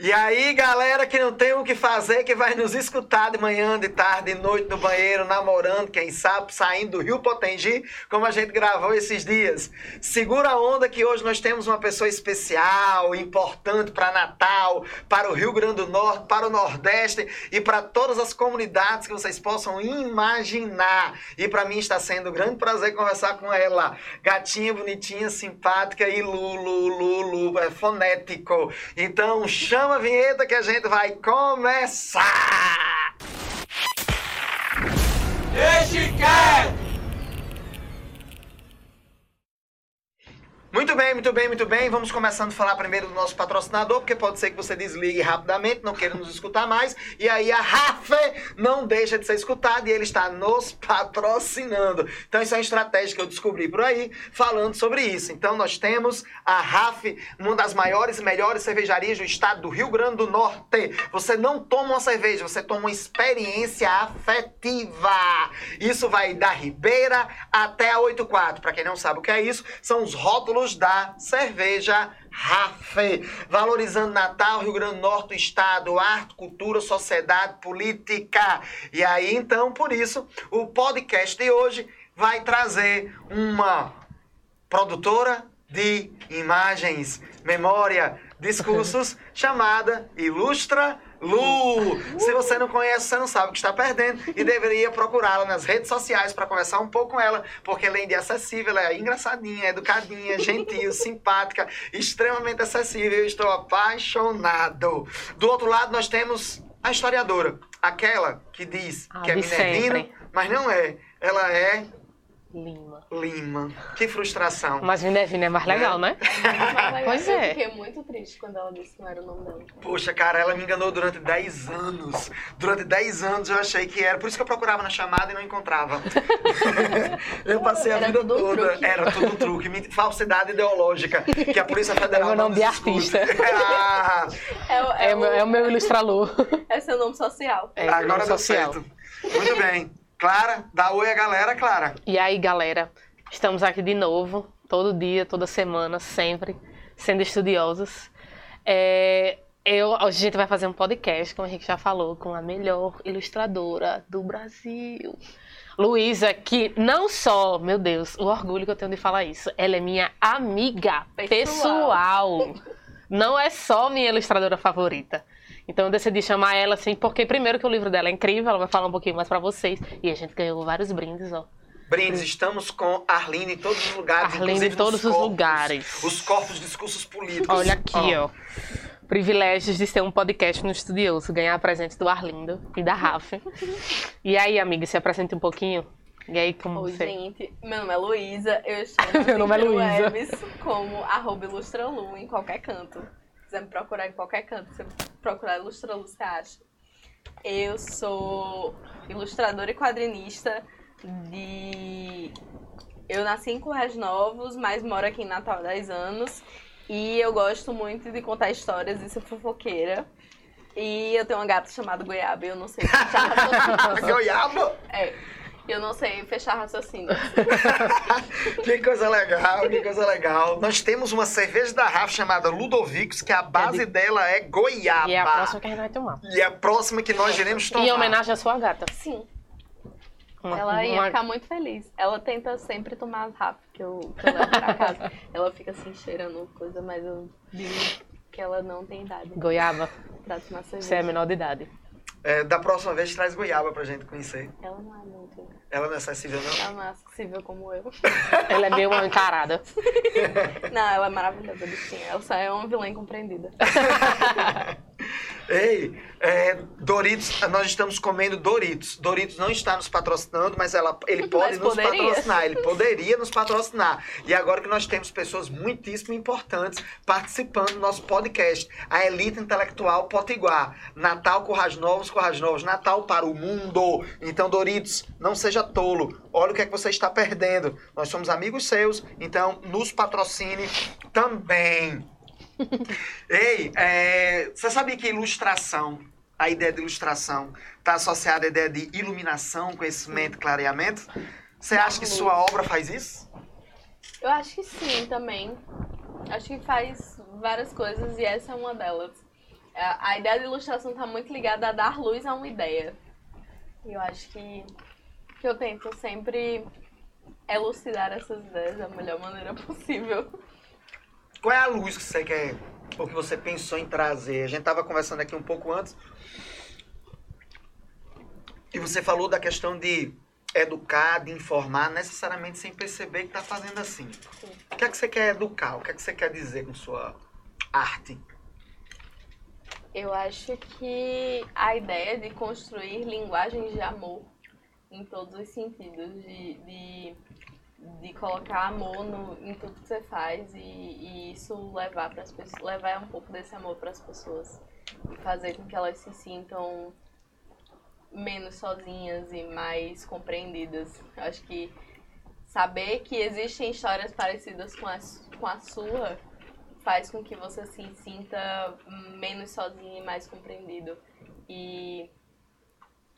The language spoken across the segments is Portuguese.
E aí, galera que não tem o que fazer, que vai nos escutar de manhã, de tarde, de noite no banheiro, namorando, quem sabe, saindo do Rio Potengi, como a gente gravou esses dias. Segura a onda que hoje nós temos uma pessoa especial, importante para Natal, para o Rio Grande do Norte, para o Nordeste e para todas as comunidades que vocês possam imaginar. E para mim está sendo um grande prazer conversar com ela. Gatinha, bonitinha, simpática e Lulu, Lulu, é fonético. Então, chama chama a vinheta que a gente vai começar! Deixe quieto! Muito bem, muito bem, muito bem. Vamos começando a falar primeiro do nosso patrocinador, porque pode ser que você desligue rapidamente, não queira nos escutar mais. E aí a Rafe não deixa de ser escutada e ele está nos patrocinando. Então isso é uma estratégia que eu descobri por aí, falando sobre isso. Então nós temos a Rafe, uma das maiores e melhores cervejarias do estado do Rio Grande do Norte. Você não toma uma cerveja, você toma uma experiência afetiva. Isso vai da Ribeira até a 84. Para quem não sabe o que é isso, são os rótulos da cerveja Rafe, valorizando Natal, Rio Grande do Norte, Estado, arte, cultura, sociedade, política. E aí, então, por isso, o podcast de hoje vai trazer uma produtora de imagens, memória, discursos, chamada Ilustra Lu! Se você não conhece, você não sabe o que está perdendo e deveria procurá-la nas redes sociais para conversar um pouco com ela, porque além de acessível, ela é engraçadinha, educadinha, gentil, simpática, extremamente acessível. Eu estou apaixonado. Do outro lado, nós temos a historiadora, aquela que diz ah, que é minervina, mas não é. Ela é Lima. Lima. Que frustração. Mas Minervina é mais legal, né? É pois é. Eu fiquei muito triste quando ela disse que não era o nome dela. Poxa, cara, ela me enganou durante 10 anos. Durante 10 anos eu achei que era. Por isso que eu procurava na chamada e não encontrava. eu passei a era vida toda. Truque. Era tudo truque. Falsidade ideológica. Que a Polícia Federal. É meu nome de artista. ah. é, o, é, é, o, é o meu ilustrador. É seu nome social. É, Agora deu social. certo. Muito bem. Clara, dá oi a galera, Clara. E aí, galera? Estamos aqui de novo, todo dia, toda semana, sempre, sendo estudiosos. É, eu, hoje a gente vai fazer um podcast, como a gente já falou, com a melhor ilustradora do Brasil. Luísa, que não só, meu Deus, o orgulho que eu tenho de falar isso, ela é minha amiga pessoal. pessoal. Não é só minha ilustradora favorita. Então eu decidi chamar ela assim, porque primeiro que o livro dela é incrível, ela vai falar um pouquinho mais para vocês. E a gente ganhou vários brindes, ó. Brindes, estamos com Arline em todos os lugares, Arline em todos os corpos, lugares. Os corpos discursos políticos. Olha aqui, ó. ó. Privilégios de ser um podcast no Estudioso, ganhar presentes do Arlindo e da Rafa. e aí, amiga, se apresente um pouquinho. E aí, como Oi, você... gente, meu nome é Luísa, eu estou no meu nome é Luísa. como arroba ilustralu em qualquer canto quiser me procurar em qualquer canto, você procurar Ilustra Lu, você acha. Eu sou ilustradora e quadrinista de. Eu nasci em Correios Novos, mas moro aqui em Natal há 10 anos. E eu gosto muito de contar histórias e ser fofoqueira. E eu tenho uma gata chamada Goiaba eu não sei se Goiaba? É. Eu não sei fechar raciocínio. que coisa legal, que coisa legal. Nós temos uma cerveja da Rafa chamada Ludovicos, que a base é de... dela é goiaba. E é a próxima que a gente vai tomar. E é a próxima que nós iremos tomar. Em homenagem à sua gata. Sim. Uma, ela ia uma... ficar muito feliz. Ela tenta sempre tomar as Rafa que eu, que eu levo pra casa. ela fica assim cheirando coisa, mas eu digo que ela não tem idade. Goiaba. Pra tomar cerveja. Você é menor de idade. É, da próxima vez traz goiaba pra gente conhecer. Ela não é muito. Ela não é acessível, não? Ela não é acessível como eu. ela é meio mal encarada. não, ela é maravilhosa, bichinha. Ela só é uma vilã incompreendida. Ei, é, Doritos, nós estamos comendo Doritos. Doritos não está nos patrocinando, mas ela, ele pode mas nos poderia. patrocinar. Ele poderia nos patrocinar. E agora que nós temos pessoas muitíssimo importantes participando do nosso podcast. A Elite Intelectual Potiguar. Natal Corrais Novos, Corrais Novos. Natal para o mundo. Então, Doritos, não seja tolo. Olha o que é que você está perdendo. Nós somos amigos seus, então nos patrocine também. Ei, é, você sabia que ilustração, a ideia de ilustração, está associada à ideia de iluminação, conhecimento, clareamento? Você acha que sua obra faz isso? Eu acho que sim, também. Acho que faz várias coisas e essa é uma delas. A, a ideia de ilustração tá muito ligada a dar luz a uma ideia. E eu acho que, que eu tento sempre elucidar essas ideias da melhor maneira possível. Qual é a luz que você quer, ou que você pensou em trazer? A gente tava conversando aqui um pouco antes. E você falou da questão de educar, de informar, necessariamente sem perceber que tá fazendo assim. Sim. O que é que você quer educar? O que é que você quer dizer com sua arte? Eu acho que a ideia de construir linguagens de amor em todos os sentidos, de, de, de colocar amor no, em tudo que você faz e, e isso levar para as pessoas, levar um pouco desse amor para as pessoas e fazer com que elas se sintam menos sozinhas e mais compreendidas. Eu acho que saber que existem histórias parecidas com a, com a sua faz com que você se sinta menos sozinho e mais compreendido. E,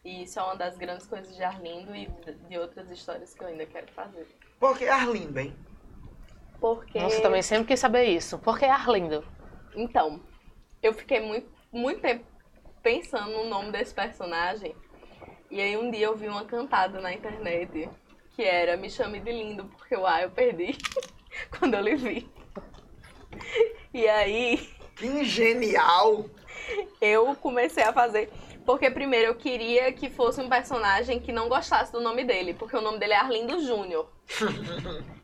e isso é uma das grandes coisas de Arlindo e de outras histórias que eu ainda quero fazer. Por que Arlindo, hein? Porque. Nossa, também sempre quis saber isso. Por que Arlindo? Então, eu fiquei muito, muito tempo pensando no nome desse personagem. E aí um dia eu vi uma cantada na internet que era Me chame de lindo, porque o A eu perdi quando eu lhe vi. E aí Que genial! eu comecei a fazer. Porque primeiro eu queria que fosse um personagem que não gostasse do nome dele, porque o nome dele é Arlindo Júnior.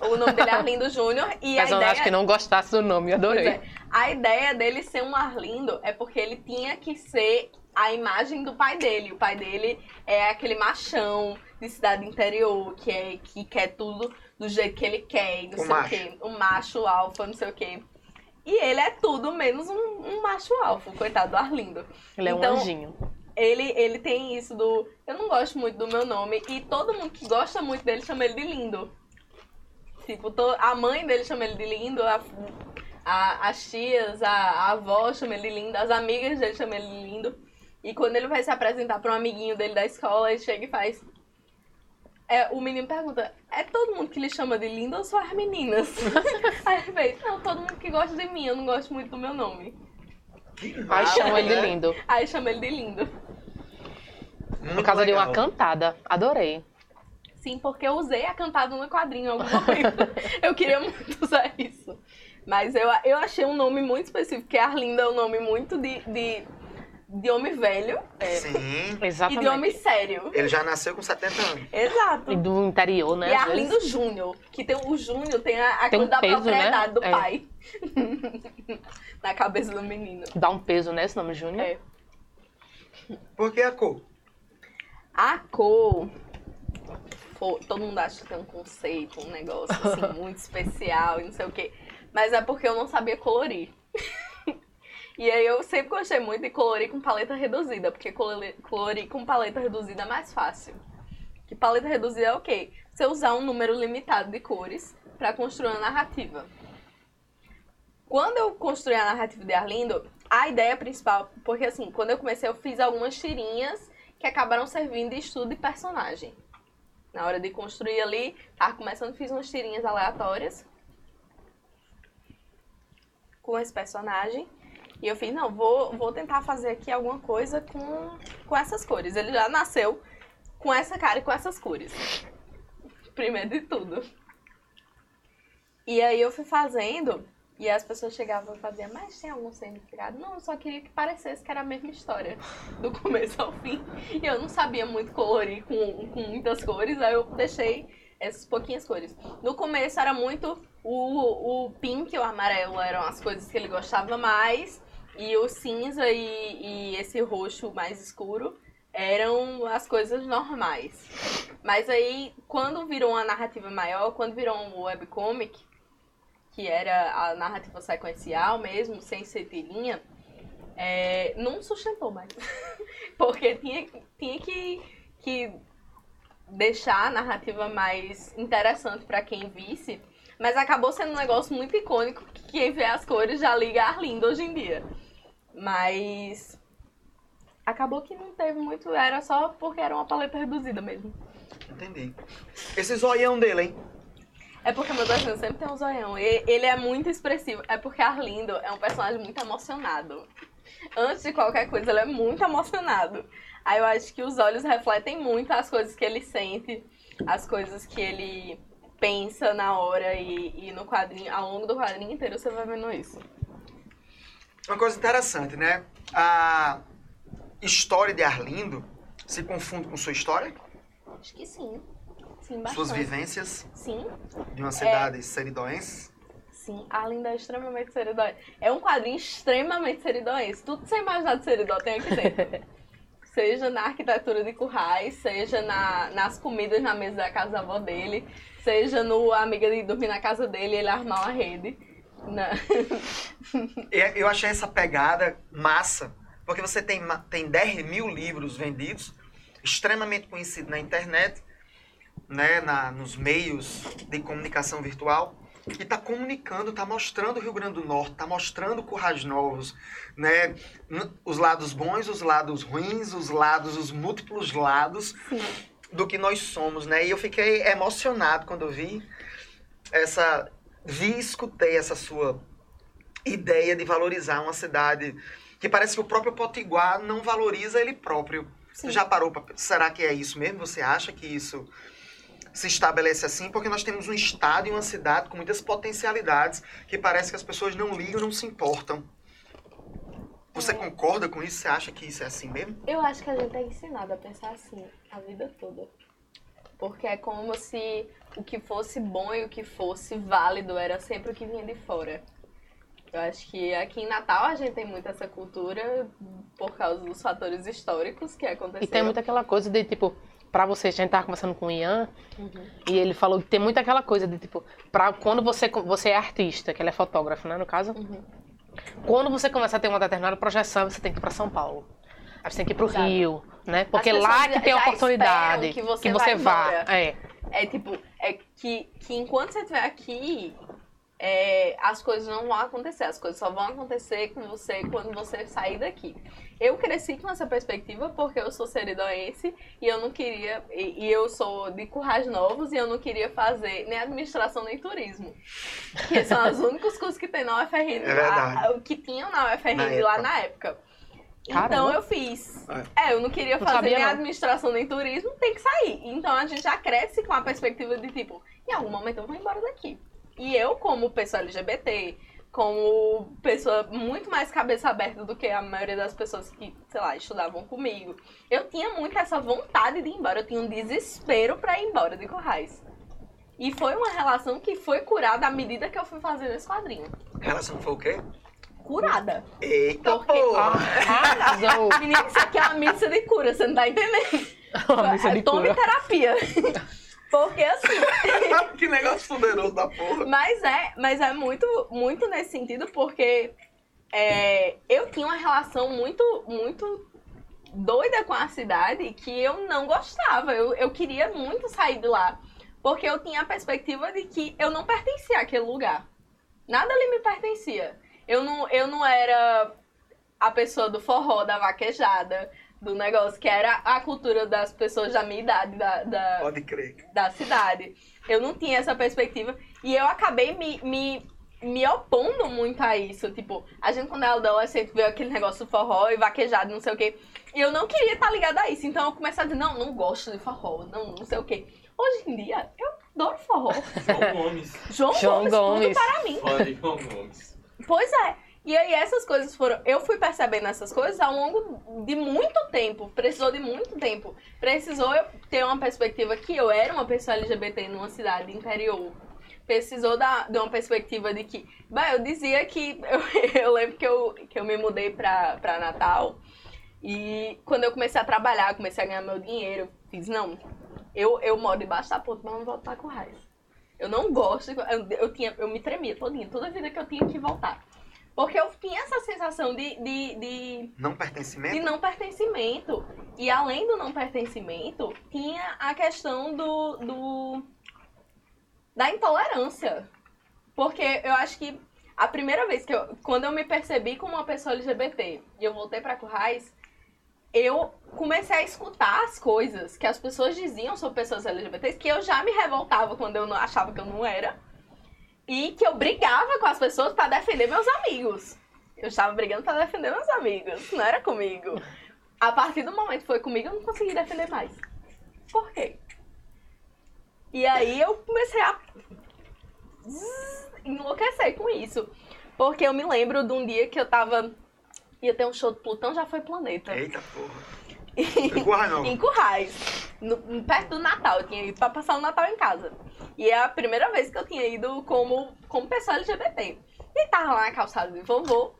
O nome dele é Arlindo Júnior e a Mas eu ideia acho que não gostasse do nome, adorei. É. A ideia dele ser um Arlindo é porque ele tinha que ser a imagem do pai dele. O pai dele é aquele machão de cidade interior, que, é, que quer tudo do jeito que ele quer, não O sei macho. o quê. Um macho alfa, não sei o quê. E ele é tudo menos um, um macho alfa, coitado do Arlindo. Ele é Então, um anjinho. Ele, ele tem isso do. Eu não gosto muito do meu nome, e todo mundo que gosta muito dele chama ele de lindo. Tipo, to- a mãe dele chama ele de lindo, a, a, as tias, a, a avó chama ele de lindo, as amigas dele chamam ele de lindo. E quando ele vai se apresentar para um amiguinho dele da escola, ele chega e faz. É, o menino pergunta: é todo mundo que lhe chama de lindo ou só as meninas? Aí ele fez: não, todo mundo que gosta de mim, eu não gosto muito do meu nome. Que Aí chama ele de né? lindo. Aí chama ele de lindo. Muito Por causa de uma legal. cantada. Adorei. Sim, porque eu usei a cantada no quadrinho em algum momento. eu queria muito usar isso. Mas eu, eu achei um nome muito específico, porque Arlinda é um nome muito de, de, de homem velho é, Sim. e de Exatamente. homem sério. Ele já nasceu com 70 anos. Exato. E do interior, né? E às vezes. Arlindo Júnior, que tem o Júnior tem a, a Tem coisa um da peso, propriedade né? do É. pai. Na cabeça do menino. Dá um peso, né? Esse nome Júnior. É. Por que a cor? A cor. pô, todo mundo acha que tem um conceito, um negócio assim, muito especial e não sei o quê. Mas é porque eu não sabia colorir. e aí eu sempre gostei muito de colorir com paleta reduzida, porque colori- colorir com paleta reduzida é mais fácil. Que paleta reduzida é o quê? Você usar um número limitado de cores para construir uma narrativa. Quando eu construí a narrativa de Arlindo, a ideia principal, porque assim, quando eu comecei eu fiz algumas tirinhas que acabaram servindo de estudo de personagem. Na hora de construir ali, tava começando, fiz umas tirinhas aleatórias com esse personagem. E eu fiz, não, vou, vou tentar fazer aqui alguma coisa com, com essas cores. Ele já nasceu com essa cara e com essas cores. Primeiro de tudo. E aí eu fui fazendo, e as pessoas chegavam e faziam, mas tem algum significado? Não, eu só queria que parecesse que era a mesma história, do começo ao fim. E eu não sabia muito colorir com, com muitas cores, aí eu deixei essas pouquinhas cores. No começo era muito o, o pink e o amarelo eram as coisas que ele gostava mais, e o cinza e, e esse roxo mais escuro eram as coisas normais. Mas aí, quando virou uma narrativa maior, quando virou um webcomic, que era a narrativa sequencial mesmo, sem ser tirinha, é, não sustentou mais. Porque tinha, tinha que, que deixar a narrativa mais interessante para quem visse, mas acabou sendo um negócio muito icônico que quem vê as cores já liga Arlindo hoje em dia. Mas acabou que não teve muito, era só porque era uma paleta reduzida mesmo. Entendi. Esse zoião dele, hein? É porque meu desenho sempre tem um zoião. Ele é muito expressivo. É porque Arlindo é um personagem muito emocionado. Antes de qualquer coisa, ele é muito emocionado. Aí eu acho que os olhos refletem muito as coisas que ele sente, as coisas que ele pensa na hora e, e no quadrinho, ao longo do quadrinho inteiro você vai vendo isso. Uma coisa interessante, né? A história de Arlindo se confunde com sua história? Acho que sim. Sim, bastante. Suas vivências Sim, de uma cidade seridoense? sim. Arlindo é extremamente seridóense. É um quadrinho extremamente seridóense. Tudo que você imaginar de seridó tem aqui dentro. seja na arquitetura de currais, seja na, nas comidas na mesa da casa da avó dele, seja no amiga de dormir na casa dele e ele armar uma rede. Na... E Eu achei essa pegada massa, porque você tem, tem 10 mil livros vendidos, extremamente conhecido na internet, né, na, nos meios de comunicação virtual, e está comunicando, está mostrando o Rio Grande do Norte, está mostrando Currais Novos, né, os lados bons, os lados ruins, os lados, os múltiplos lados do que nós somos, né? E eu fiquei emocionado quando eu vi essa, vi e escutei essa sua ideia de valorizar uma cidade que parece que o próprio Potiguar não valoriza ele próprio. Você já parou para será que é isso mesmo? Você acha que isso se estabelece assim? Porque nós temos um estado e uma cidade com muitas potencialidades que parece que as pessoas não ligam, não se importam. Você É. concorda com isso? Você acha que isso é assim mesmo? Eu acho que a gente é ensinado a pensar assim a vida toda. Porque é como se o que fosse bom e o que fosse válido era sempre o que vinha de fora. Eu acho que aqui em Natal a gente tem muito essa cultura por causa dos fatores históricos que aconteceram. E tem muito aquela coisa de, tipo, pra você, a gente tava conversando com o Ian, Uhum. e ele falou que tem muito aquela coisa de, tipo, pra quando você, você é artista, que ele é fotógrafo, né, no caso, Uhum. quando você começa a ter uma determinada projeção, você tem que ir pra São Paulo. Aí você tem que ir pro Exato. Rio, né? Porque lá que já- tem a oportunidade que você que você vá. É. É tipo, é que, que enquanto você estiver aqui, é, as coisas não vão acontecer. As coisas só vão acontecer com você quando você sair daqui. Eu cresci com essa perspectiva porque eu sou seridoense e eu não queria. E, e eu sou de Currais Novos e eu não queria fazer nem administração nem turismo. Que são os únicos cursos que tem na UFRN. É lá- que tinham na UFRN Na lá época. na época. Caramba. Então eu fiz. É, eu não queria Não fazer nem não. administração nem turismo, tem que sair. Então a gente já cresce com a perspectiva de tipo, em algum momento eu vou embora daqui. E eu, como pessoa LGBT, como pessoa muito mais cabeça aberta do que a maioria das pessoas que, sei lá, estudavam comigo, eu tinha muito essa vontade de ir embora, eu tinha um desespero pra ir embora de Corrais. E foi uma relação que foi curada à medida que eu fui fazendo esse quadrinho. Relação foi o quê? Curada. Eita, Porque- porra! Arrasou. Menino, isso aqui é uma missa de cura, você não tá entendendo? Uma missa de Tome cura. terapia. Porque assim, que negócio poderoso da porra! mas é, mas é muito, muito nesse sentido, porque é, eu tinha uma relação muito, muito doida com a cidade que eu não gostava. Eu, eu queria muito sair de lá. Porque eu tinha a perspectiva de que eu não pertencia àquele lugar. Nada ali me pertencia. Eu não, eu não era a pessoa do forró, da vaquejada, do negócio, que era a cultura das pessoas da minha idade, da, da, Pode crer. da cidade. Eu não tinha essa perspectiva. E eu acabei me, me, me opondo muito a isso. Tipo, a gente quando é adolescente vê aquele negócio do forró e vaquejado, não sei o quê. E eu não queria estar ligada a isso. Então eu comecei a dizer, não, não gosto de forró, não, não sei o quê. Hoje em dia, eu adoro forró. João Gomes. João, João Gomes, Gomes. tudo para mim. De João Gomes. Pois é. E aí essas coisas foram. Eu fui percebendo essas coisas ao longo de muito tempo. Precisou de muito tempo. Precisou eu ter uma perspectiva que eu era uma pessoa LGBT numa cidade interior. Precisou da, de uma perspectiva de que. Bah, eu dizia que. Eu, eu lembro que eu, que eu me mudei pra, pra Natal. E quando eu comecei a trabalhar, comecei a ganhar meu dinheiro, fiz, não, eu, eu moro debaixo da ponte, mas não volto pra Currais. Eu não gosto, de- eu, eu, tinha, eu me tremia todinha, toda vida que eu tinha que voltar. Porque eu tinha essa sensação de, de, de, Não de pertencimento? não pertencimento. E além do não pertencimento, tinha a questão do, do da intolerância. Porque eu acho que a primeira vez que eu, quando eu me percebi como uma pessoa LGBT e eu voltei pra Currais, eu comecei a escutar as coisas que as pessoas diziam sobre pessoas LGBTs, que eu já me revoltava quando eu não achava que eu não era. E que eu brigava com as pessoas pra defender meus amigos. Eu estava brigando pra defender meus amigos, não era comigo. A partir do momento que foi comigo, eu não consegui defender mais. Por quê? E aí eu comecei a enlouquecer com isso. Porque eu me lembro de um dia que eu tava. Ia ter um show do Plutão, já foi planeta. Eita porra. Empurra não. em Currais, no- perto do Natal. Eu tinha ido pra passar o Natal em casa. E é a primeira vez que eu tinha ido como, como pessoa LGBT. E tava lá na calçada de vovô.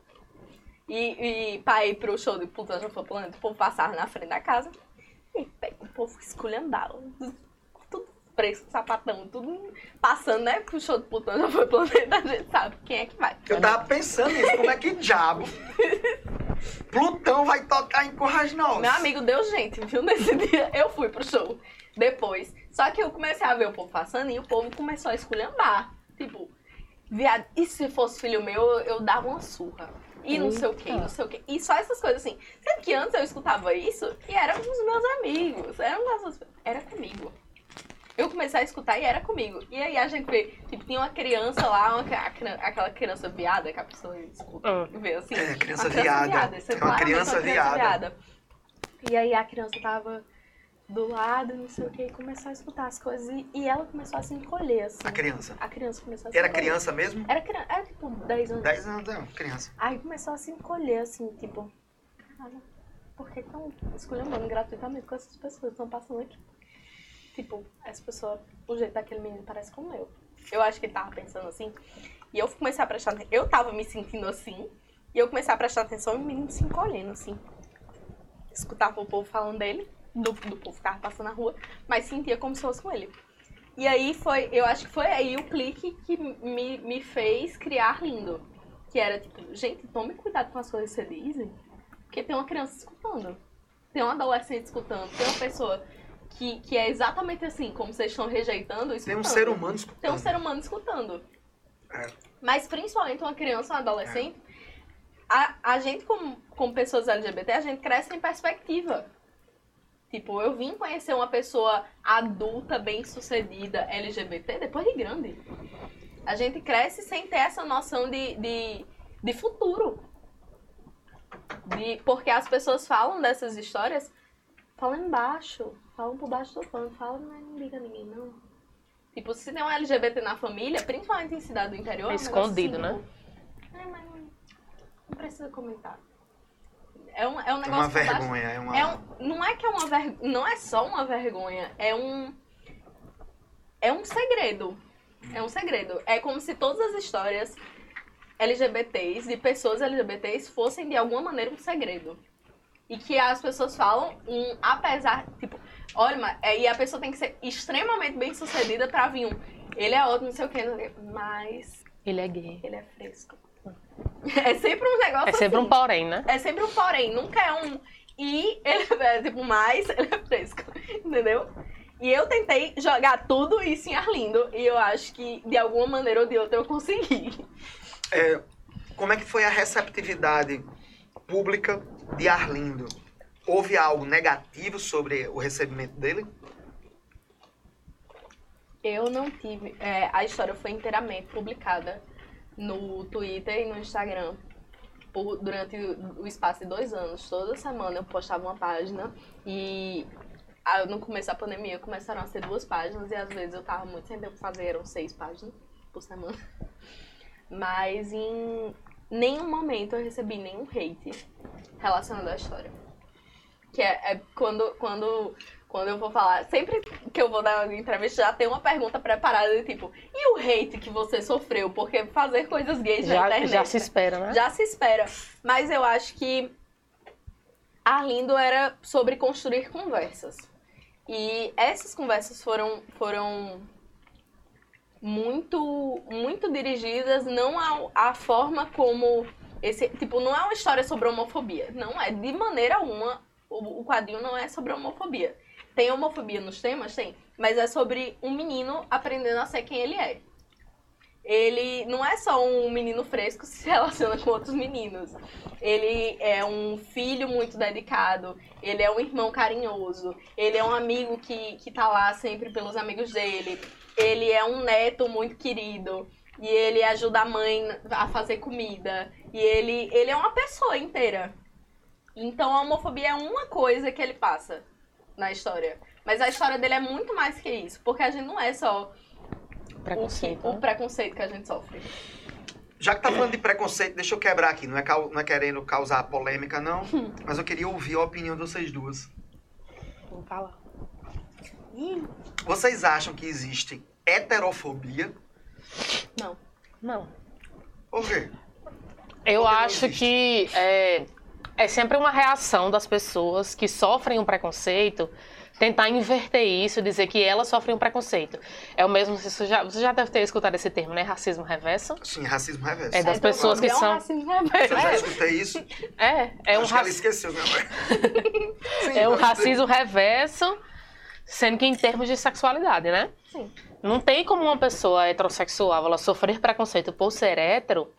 E, e pra ir pro show de Plutão já foi planeta, o povo passava na frente da casa. E pega, o povo esculhambava. Fresco, sapatão, tudo passando, né? Pro show de Plutão já foi planeta, a gente sabe quem é que vai. Eu tava pensando nisso, como é que diabo Plutão vai tocar em Currais Novos? Meu amigo deu gente, viu? Nesse dia eu fui pro show. Depois. Só que eu comecei a ver o povo passando e o povo começou a esculhambar. Tipo, viado, e se fosse filho meu, eu, dava uma surra. E não sei o que, não sei o que. E só essas coisas assim. Sendo que antes eu escutava isso e eram com os meus amigos. Eram essas... Era comigo. Comecei a escutar e era comigo. E aí a gente vê, tipo, tinha uma criança lá, uma, aquela criança viada que a pessoa escuta, Hum. vê assim. É, criança Uma viada. Isso É uma claramente criança viada. E aí a criança tava do lado, não sei o que, e começou a escutar as coisas. E, e ela começou a se encolher, assim. A criança. A criança começou a se Era encolher. criança mesmo? Era criança, era tipo 10 anos. 10 anos, não, criança. Aí começou a se encolher, assim, tipo, caralho, por que estão esculhambando gratuitamente com essas pessoas que estão passando aqui? Tipo, essa pessoa, o jeito daquele menino parece com o meu. Eu acho que ele tava pensando assim. E eu comecei a prestar atenção. Eu tava me sentindo assim. E eu comecei a prestar atenção e o menino se encolhendo, assim. Escutava o povo falando dele, do, do povo que tava passando na rua, mas sentia como se fosse com ele. E aí foi, eu acho que foi aí o clique que me, me fez criar lindo. Que era tipo, gente, tome cuidado com as coisas que você dizem. Porque tem uma criança escutando. Tem um adolescente escutando. Tem uma pessoa que, que é exatamente assim, como vocês estão rejeitando, Tem escutando. um ser humano escutando. Tem um ser humano escutando. É. Mas principalmente uma criança, um adolescente, a, a gente como, como pessoas LGBT, a gente cresce em perspectiva. Tipo, eu vim conhecer uma pessoa adulta, bem sucedida, LGBT, depois de grande. A gente cresce sem ter essa noção de, de, de futuro. De, porque as pessoas falam dessas histórias, falam embaixo, falam por baixo do pano, falam, mas não liga a ninguém, não. Tipo, se tem um LGBT na família, principalmente em cidade do interior, É escondido, assim, né? tipo, É, mas não, não precisa comentar. É um, é um É negócio uma por baixo- vergonha, é uma. é um, não é que é uma ver, não é só uma vergonha, é um é um segredo. É um segredo. É como se todas as histórias LGBTs, de pessoas LGBTs, fossem de alguma maneira um segredo. E que as pessoas falam, um, apesar, tipo, olha, mas, é, e a pessoa tem que ser extremamente bem sucedida pra vir um. Ele é ótimo, não sei o que, não sei o quê, mas Ele é gay. ele é fresco. É sempre um negócio É sempre assim. um porém, né? É sempre um porém, nunca é um e ele é tipo mais, ele é fresco, entendeu? E eu tentei jogar tudo isso em Arlindo e eu acho que de alguma maneira ou de outra eu consegui. É, como é que foi a receptividade pública de Arlindo? Houve algo negativo sobre o recebimento dele? Eu não tive. é, a história foi inteiramente publicada no Twitter e no Instagram por- durante o, espaço de dois anos. Toda semana eu postava uma página e ah, no começo da pandemia começaram a ser duas páginas e às vezes eu tava muito sem tempo fazer, eram seis páginas por semana. Mas em nenhum momento eu recebi nenhum hate relacionado à história. Que é, é quando, quando, quando eu vou falar, sempre que eu vou dar uma entrevista, já tem uma pergunta preparada de tipo, e o hate que você sofreu? Porque fazer coisas gays na Já, internet. já se espera, né? Já se espera. Mas eu acho que Arlindo era sobre construir conversas. E essas conversas foram, foram muito, muito dirigidas não ao- à forma como esse. Tipo, não é uma história sobre homofobia. Não é, de maneira alguma. O, o quadrinho não é sobre homofobia. Tem homofobia nos temas? Tem. Mas é sobre um menino aprendendo a ser quem ele é. Ele não é só um menino fresco se relaciona com outros meninos. Ele é um filho muito dedicado, ele é um irmão carinhoso, ele é um amigo que, que tá lá sempre pelos amigos dele, ele é um neto muito querido, e ele ajuda a mãe a fazer comida, E ele, ele é uma pessoa inteira. Então a homofobia é uma coisa que ele passa na história. Mas a história dele é muito mais que isso. Porque a gente não é só o, Preconceito. que- o né? preconceito que a gente sofre. Já que tá falando de preconceito, deixa eu quebrar aqui. Não é, não é querendo causar polêmica, não. Mas eu queria ouvir a opinião de vocês duas. Vamos falar. Vocês acham que existe heterofobia? Não. Não. Por quê? Eu Porque acho que é, é sempre uma reação das pessoas que sofrem um preconceito tentar inverter isso dizer que elas sofrem um preconceito. É o mesmo, você já, você já deve ter escutado esse termo, né? Racismo reverso. Sim, racismo reverso. É das pessoas que são- É um racismo reverso. Eu já escutei isso. É, é um, que ela esqueceu, né? Sim, é um racismo reverso, sendo que em termos de sexualidade, né? Sim. Não tem como uma pessoa heterossexual ela sofrer preconceito por ser hétero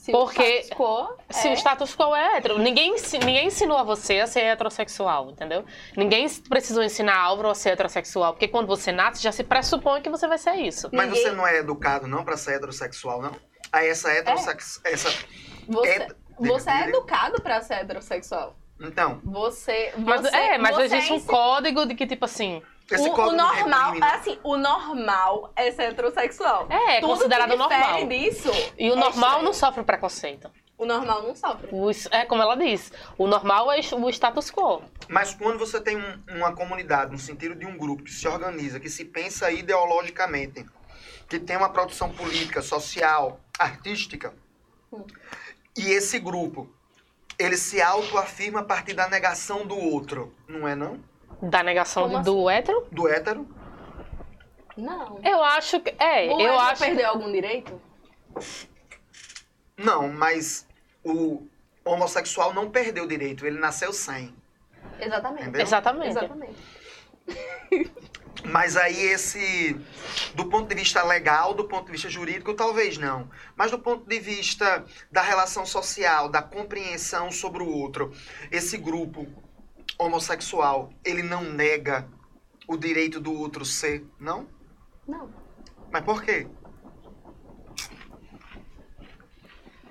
Se Porque o status quo Se é- o status quo é hétero, ninguém, ninguém ensinou a você a ser heterossexual, entendeu? Ninguém precisou ensinar a Álvaro a ser heterossexual, porque quando você nasce já se pressupõe que você vai ser isso. Mas Ninguém- você não é educado, não, pra ser heterossexual, não? Aí essa heterosex... Essa... Você, É- você é educado pra ser heterossexual. Então, Você. Mas, você é, mas existe um ensi- código de que, tipo assim. Esse o, o normal, reprime, né? assim, o normal é ser heterossexual. É, é Tudo considerado que normal. disso. E o é normal estranho. não sofre preconceito. O normal não sofre. O é como ela diz, o normal é o status quo. Mas quando você tem um- uma comunidade, no sentido de um grupo que se organiza, que se pensa ideologicamente, que tem uma produção política, social, artística, Hum. e esse grupo, ele se autoafirma a partir da negação do outro, não é não? Da negação Como do hétero. Do hétero? Não. Eu acho que. É, o eu acho. perdeu algum direito? Não, mas o homossexual não perdeu direito, ele nasceu sem. Exatamente. Entendeu? Exatamente. Exatamente. Mas aí esse, do ponto de vista legal, do ponto de vista jurídico, talvez não. Mas do ponto de vista da relação social, da compreensão sobre o outro, esse grupo homossexual, ele não nega o direito do outro ser, não? Não. Mas por quê?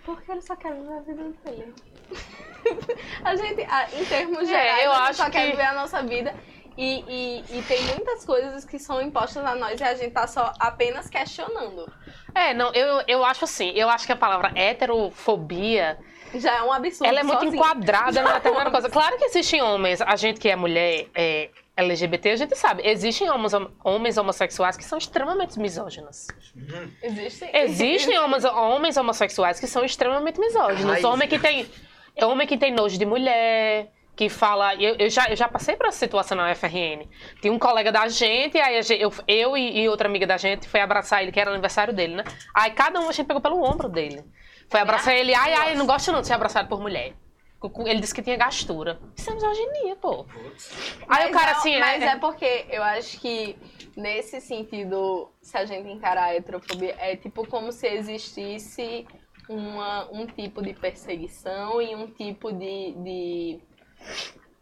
Porque ele só quer viver a vida dele. a gente, ah, em termos É, gerais, eu a gente acho só quer que- viver a nossa vida. E, e, e tem muitas coisas que são impostas a nós e a gente tá só apenas questionando. É, não, eu, eu acho assim, eu acho que a palavra heterofobia Já é um absurdo. Ela é muito sozinho. enquadrada numa determinada coisa. Claro que existem homens, a gente que é mulher é, LGBT, a gente sabe, existem homens, homens homossexuais que são extremamente misóginos. Uhum. Existe. Existem homens, homens homossexuais que são extremamente misóginos. Raiz. Homem que tem, homem que tem nojo de mulher, que fala. Eu, eu já, eu já passei por essa situação na UFRN. Tinha um colega da gente, aí a gente- eu, eu e, e outra amiga da gente foi abraçar ele, que era aniversário dele, né? Aí cada um a gente pegou pelo ombro dele. Foi abraçar ele, ai, ai, não gosto não de ser abraçado por mulher. Ele disse que tinha gastura. Isso é misoginia, pô. Aí o cara é- assim, Mas é, é porque eu acho que nesse sentido, se a gente encarar a heterofobia, é tipo como se existisse uma, um tipo de perseguição e um tipo de. de,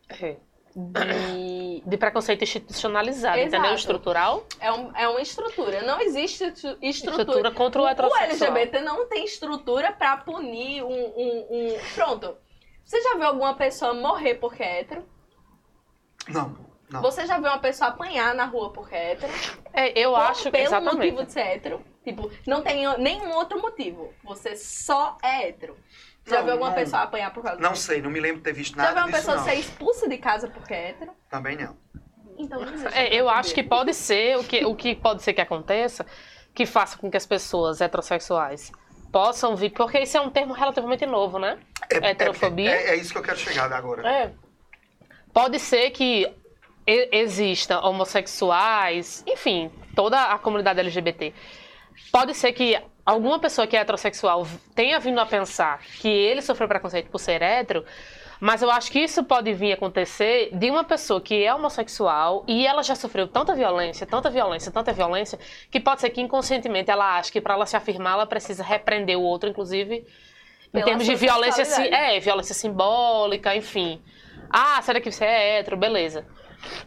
é, de- de preconceito institucionalizado, Exato. entendeu? Estrutural. é, um- é uma estrutura. Não existe estru- estrutura. Estrutura contra o O heterossexual. LGBT não tem estrutura pra punir um, um, um- Pronto. Você já viu alguma pessoa morrer porque é hétero? Não, não. Você já viu uma pessoa apanhar na rua porque é hétero? É, eu Por- acho que pelo exatamente. motivo de ser hétero. Tipo, não tem nenhum outro motivo. Você só é hétero. Já Não, viu alguma não. pessoa apanhar por causa Não disso? sei, não me lembro de ter visto Já nada viu uma pessoa não. ser expulsa de casa porque é hétero? Também não. Então não existe. É, eu acho que pode ser, o que, o que pode ser que aconteça, que faça com que as pessoas heterossexuais possam vir, porque isso é um termo relativamente novo, né? É, Heterofobia? É, é isso que eu quero chegar agora. É. Pode ser que e- exista homossexuais, enfim, toda a comunidade LGBT. Pode ser que alguma pessoa que é heterossexual tenha vindo a pensar que ele sofreu preconceito por ser hétero, mas eu acho que isso pode vir a acontecer de uma pessoa que é homossexual e ela já sofreu tanta violência, tanta violência, tanta violência, que pode ser que inconscientemente ela ache que para ela se afirmar ela precisa repreender o outro, inclusive em termos de violência, é, violência simbólica, enfim. Ah, será que você é hétero? Beleza.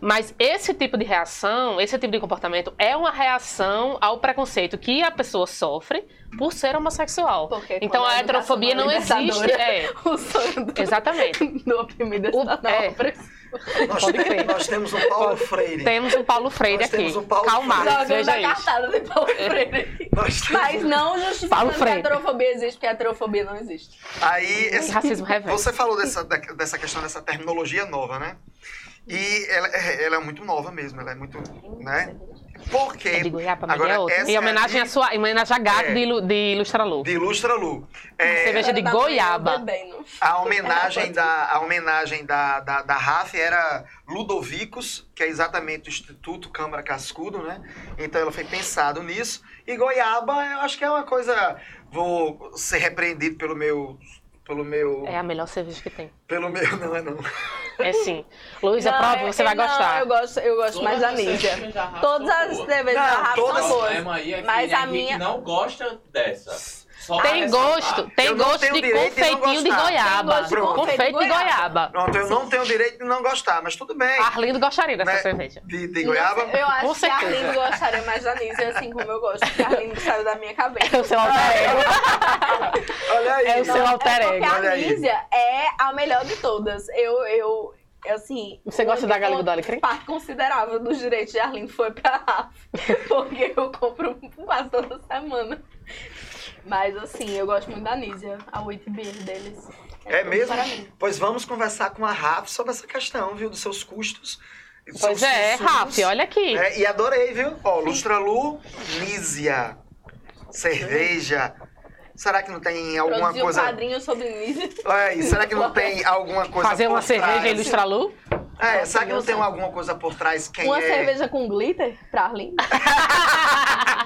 Mas esse tipo de reação, esse tipo de comportamento é uma reação ao preconceito que a pessoa sofre por ser homossexual. Porque então a educação heterofobia não existe. É, O sonho do, exatamente. do oprimido O- está na é. Nós, Pode crer. nós temos um Paulo Freire. Temos um Paulo Freire Nós aqui. temos um Paulo Karl Freire. Veja a isso. cartada de Paulo Freire. Nós temos- Mas não justificando que a Freire. heterofobia existe, porque a heterofobia não existe. Aí, esse- Racismo reverso. você falou dessa, dessa questão dessa terminologia nova, né? E ela, é- ela é muito nova mesmo, ela é muito, né? Porque É de Goiaba, mas agora é outra. Em é homenagem a sua, em homenagem a gato É. de, Ilu- de Ilustra Lu. de Ilustra Lu. É, Cerveja de tá goiaba. A homenagem da, a homenagem da, da, da RAF era Ludovicos, que é exatamente o Instituto Câmara Cascudo, né? Então ela foi pensado nisso. E goiaba, eu acho que é uma coisa. Vou ser repreendido pelo meu. Pelo meu. É a melhor cerveja que tem. Pelo meu. Não é não. É sim. Luísa, prova, é- você vai não, gostar. eu gosto, eu gosto mais da Todas Rafa Todas as cervejas da Rafa são boas. é Mas a minha. não gosta dessa. Só Tem gosto, tem gosto de confeitinho de goiaba. Tem gosto de Confeito de goiaba. Pronto, eu não tenho direito de não gostar, mas tudo bem. Arlindo gostaria dessa Né? cerveja. De, de goiaba. Eu acho Com que a certeza. Arlindo gostaria mais da Nízia, assim como eu gosto, porque a Arlindo saiu da minha cabeça. É o seu alter ego. Olha aí. É o seu alter é ego. porque olha a. Nízia é a melhor de todas. Eu, eu, assim... Você gosta da galinha do alecrim? Parte considerável dos direitos de Arlindo foi pra Rafa, porque eu compro quase toda semana. Mas, assim, eu gosto muito da Nízia, a wheat beer deles. É tudo mesmo? Para mim. Pois vamos conversar com a RAF sobre essa questão, viu? Dos seus custos. dos Pois seus é, insumos. Raf, olha aqui. É, e adorei, viu? Ó, Lustralu, Nízia, cerveja. Será que não tem alguma Produzi um coisa. quadrinho sobre Nízia. Olha aí, será que não tem alguma coisa Fazer uma por cerveja trás? Ilustra Lu? É, será que não tem alguma coisa por trás? Quem Uma é... cerveja com glitter pra Arlindo.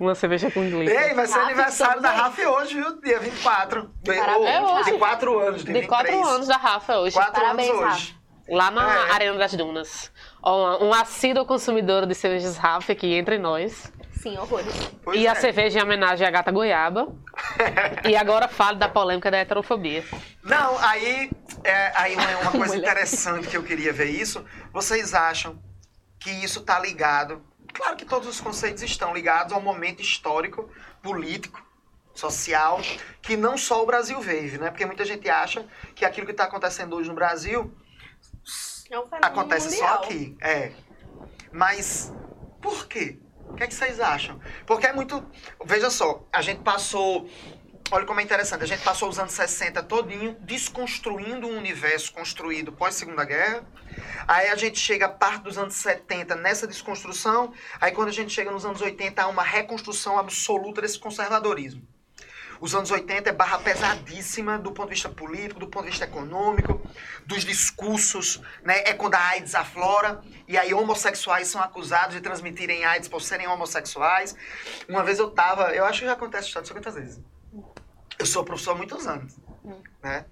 Uma cerveja com glitter. Ei, vai ser Rafa, aniversário da estamos aí. RAF hoje, viu? Dia 24. De, Parabéns, ou- Rafa. de 4 anos, de, De 4 23. anos da Rafa hoje. Quatro Parabéns, anos hoje. Lá na É. Arena das Dunas. Ó, um assíduo consumidor de cervejas Rafa aqui entre nós. Sim, horrores. Pois e a é. cerveja em homenagem à gata goiaba. e agora fale da polêmica da heterofobia. Não, aí, é, aí uma, uma coisa interessante que eu queria ver isso. Vocês acham que isso está ligado? Claro que todos os conceitos estão ligados ao momento histórico, político, social, que não só o Brasil vive, né? Porque muita gente acha que aquilo que está acontecendo hoje no Brasil É um acontece só mundial. aqui. É. Mas por quê? O que, é que vocês acham? Porque é muito. Veja só, a gente passou. Olha como é interessante, a gente passou os anos 60 todinho desconstruindo um universo construído pós Segunda Guerra. Aí a gente chega a parte dos anos 70 nessa desconstrução. Aí quando a gente chega nos anos 80 há uma reconstrução absoluta desse conservadorismo. Os anos 80 é barra pesadíssima do ponto de vista político, do ponto de vista econômico, dos discursos, né? É quando a AIDS aflora e aí homossexuais são acusados de transmitirem AIDS por serem homossexuais. Uma vez eu tava, eu acho que já acontece isso quantas vezes. Eu sou professor há muitos anos, né?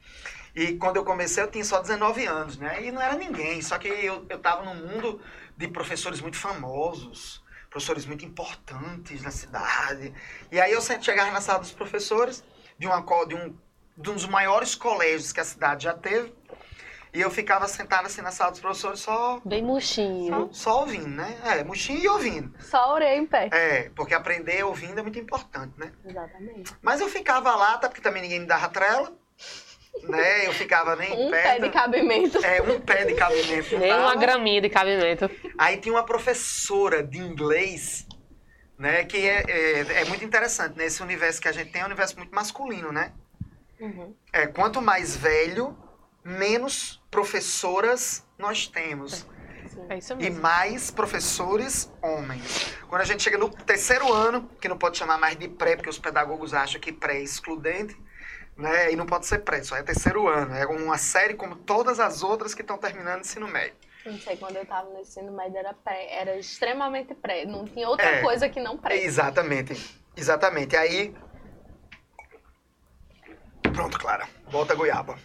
E quando eu comecei eu tinha só 19 anos, né? E não era ninguém, só que eu, eu tava num mundo de professores muito famosos, professores muito importantes na cidade. E aí eu sempre chegava na sala dos professores de, uma, de, um, de um dos maiores colégios que a cidade já teve. E eu ficava sentado assim na sala dos professores só, Bem murchinho. só, só ouvindo, né? É, murchinho e ouvindo. Só orelha em pé. É, porque aprender ouvindo é muito importante, né? Exatamente. Mas eu ficava lá, até porque também ninguém me dava trela. Né? Eu ficava nem Um perto. pé de cabimento. É, um pé de cabimento. Nem uma graminha de cabimento. Aí tinha uma professora de inglês, né? Que é, é, é muito interessante, né? Esse universo que a gente tem é um universo muito masculino, né? Uhum. É, quanto mais velho, menos professoras nós temos. É isso E mais professores homens. Quando a gente chega no terceiro ano, que não pode chamar mais de pré, porque os pedagogos acham que pré é excludente, né? E não pode ser pré, só é terceiro ano. É uma série como todas as outras que estão terminando ensino médio. Não sei, quando eu tava no ensino médio era pré. Era extremamente pré. Não tinha outra É. coisa que não pré. Exatamente. Exatamente. Aí. Pronto, Clara. Bota a goiaba.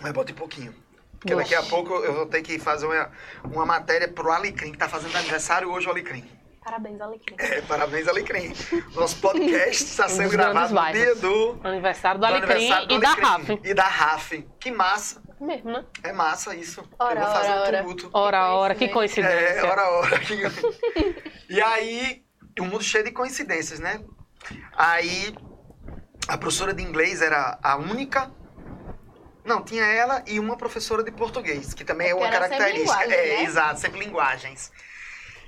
Mas bota um pouquinho. Porque daqui a pouco eu vou ter que fazer uma, uma matéria pro Alecrim, que tá fazendo aniversário hoje o Alecrim. Parabéns, Alecrim. É, parabéns, Alecrim. Nosso podcast está sendo gravado no dia do, Aniversário do do Alecrim aniversário do e da. Raf. E da RAF. Que massa. Mesmo, né? É massa isso. Ora, eu vou fazer ora, um ora. tributo. Ora, ora, que É, coincidência. hora, hora. e aí, um mundo cheio de coincidências, né? Aí, a professora de inglês era a única. Não, tinha ela e uma professora de português, que também é Porque uma característica. é, né? exato, sempre linguagens.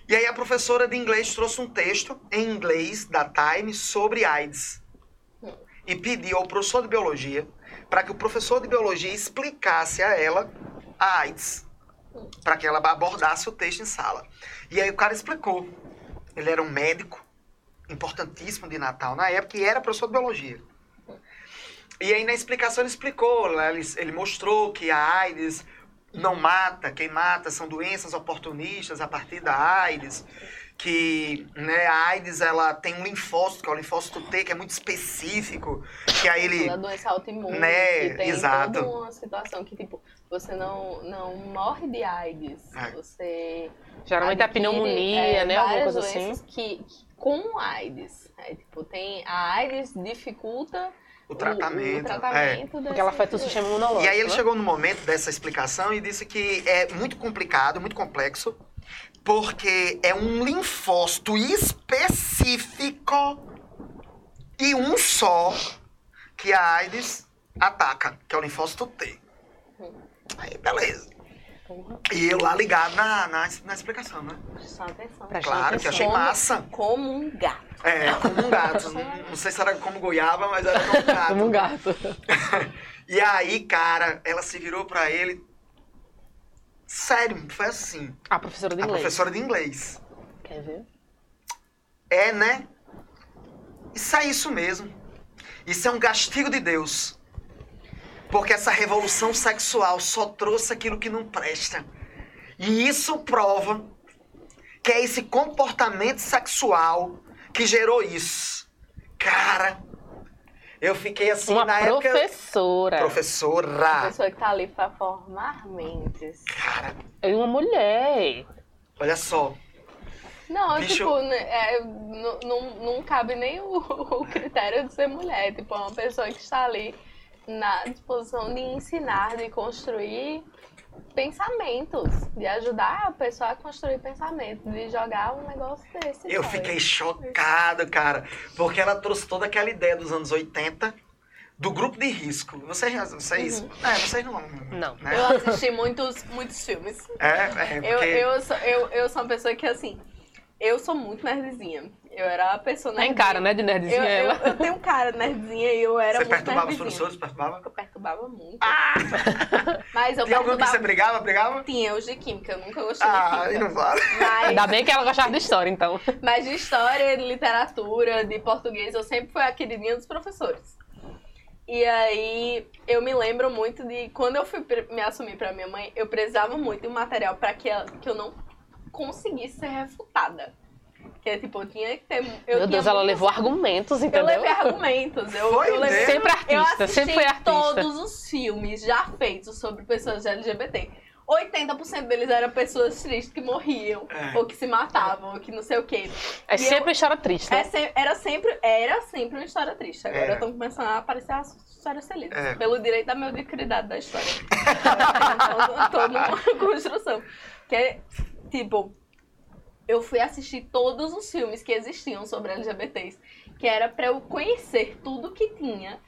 E aí, a professora de inglês trouxe um texto em inglês da Time sobre AIDS. E pediu ao professor de biologia para que o professor de biologia explicasse a ela a AIDS para que ela abordasse o texto em sala. E aí o cara explicou. Ele era um médico importantíssimo de Natal na época e era professor de biologia. E aí na explicação ele explicou, lá ele, ele mostrou que a AIDS não mata, quem mata são doenças oportunistas a partir da AIDS, que né, a AIDS ela tem um linfócito, que é o linfócito T, que é muito específico, que aí ele... Da doença autoimune, Né, que tem exato. toda uma situação que, tipo, você não, não morre de AIDS, É. você Geralmente é pneumonia, é, né? Alguma coisa assim. doenças que, que com AIDS, é, tipo, tem a AIDS dificulta O tratamento. o, o é. tratamento Porque ela afeta o sistema imunológico. E aí ele né? chegou no momento dessa explicação e disse que é muito complicado, muito complexo, porque é um linfócito específico e um só que a AIDS ataca, que é o linfócito T. Aí, beleza. Porra. E eu lá ligado na, na, na explicação, né? Presta atenção. Presta Claro, que atenção. achei massa. Como um gato. É, como um gato. não, não sei se era como goiaba, mas era como um gato. Como um gato. E aí, cara, ela se virou pra ele. Sério, foi assim. A professora de A inglês. professora de inglês. Quer ver? É, né? Isso é isso mesmo. Isso é um castigo de Deus. Porque essa revolução sexual só trouxe aquilo que não presta. E isso prova que é esse comportamento sexual que gerou isso. Cara, eu fiquei assim Uma na época. professora. A Professora. pessoa que tá ali pra formar mentes. Cara, E uma mulher. olha só. Não, Bicho- tipo, né, é, não, não, não cabe nem o, o critério de ser mulher. Tipo, é uma pessoa que está ali na disposição de ensinar, de construir pensamentos, de ajudar a pessoa a construir pensamentos, de jogar um negócio desse. Eu sabe? fiquei chocado, cara, porque ela trouxe toda aquela ideia dos anos 80 do grupo de risco. Vocês, vocês, é, vocês não, Não. né? Eu assisti muitos, muitos filmes. É, é, Eu, porque eu, sou, eu, eu sou uma pessoa que, assim, eu sou muito nerdzinha. Eu era a pessoa Tem nerdzinha. cara, né, de Eu, nerdzinha eu, ela. eu tenho cara nerdzinha e eu era você muito perturbava os professores, perturbava? Eu perturbava muito. Ah! Mas eu Tem algum que você brigava, brigava? Tinha os de química, eu nunca gostei Ah, de química. não vale. Mas, Ainda bem que ela gostava de história, então. mas de história, de literatura, de português, eu sempre fui a queridinha dos professores. E aí, eu me lembro muito de quando eu fui me assumir pra minha mãe, eu precisava muito de um material pra que, ela- que eu não conseguisse ser refutada. Que é tipo, eu tinha que ter. Eu Meu tinha Deus, ela levou argumentos, Eu entendeu? levei argumentos. Eu, Foi eu levei? Sempre eu artista, assisti sempre foi artista. todos os filmes já feitos sobre pessoas LGBT. 80% deles eram pessoas tristes que morriam, É. ou que se matavam, ou que não sei o quê. É E sempre eu- uma história triste, É né? se- era, sempre, era sempre uma história triste. Agora É. estão começando a aparecer as histórias felizes. É. Pelo direito da mediocridade da história. então, toda uma construção. Que é, tipo, eu fui assistir todos os filmes que existiam sobre LGBTs, que era pra eu conhecer tudo que tinha.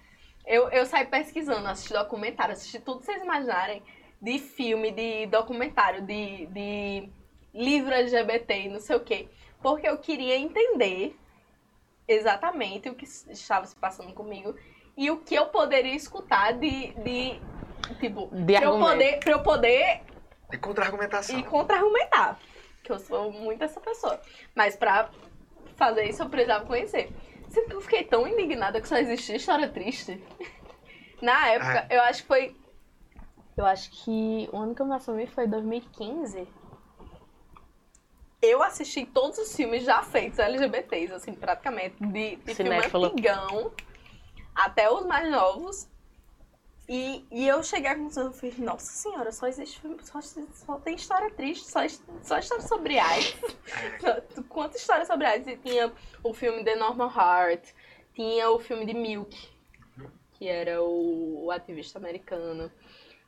Eu, eu saí pesquisando, assisti documentário, assisti tudo que vocês imaginarem de filme, de documentário, de, de livro LGBT e não sei o quê. Porque eu queria entender exatamente o que estava se passando comigo e o que eu poderia escutar de, de tipo, De pra eu argumento. poder, pra eu poder É contra-argumentação. e contra-argumentar. Que eu sou muito essa pessoa. Mas pra fazer isso eu precisava conhecer. Sempre que eu fiquei tão indignada que só existia história triste. Na época, eu acho que foi. Eu acho que o ano que eu me assumi foi 2015. Eu assisti todos os filmes já feitos LGBTs, assim, praticamente. De, de filme Cinéfila. antigão até os mais novos. E, e eu cheguei à conclusão, eu falei, nossa senhora, só existe filme, só, só tem história triste, só, só história sobre AIDS. Quanta história sobre AIDS? E tinha o filme The Normal Heart, tinha o filme de Milk, que era o, o ativista americano.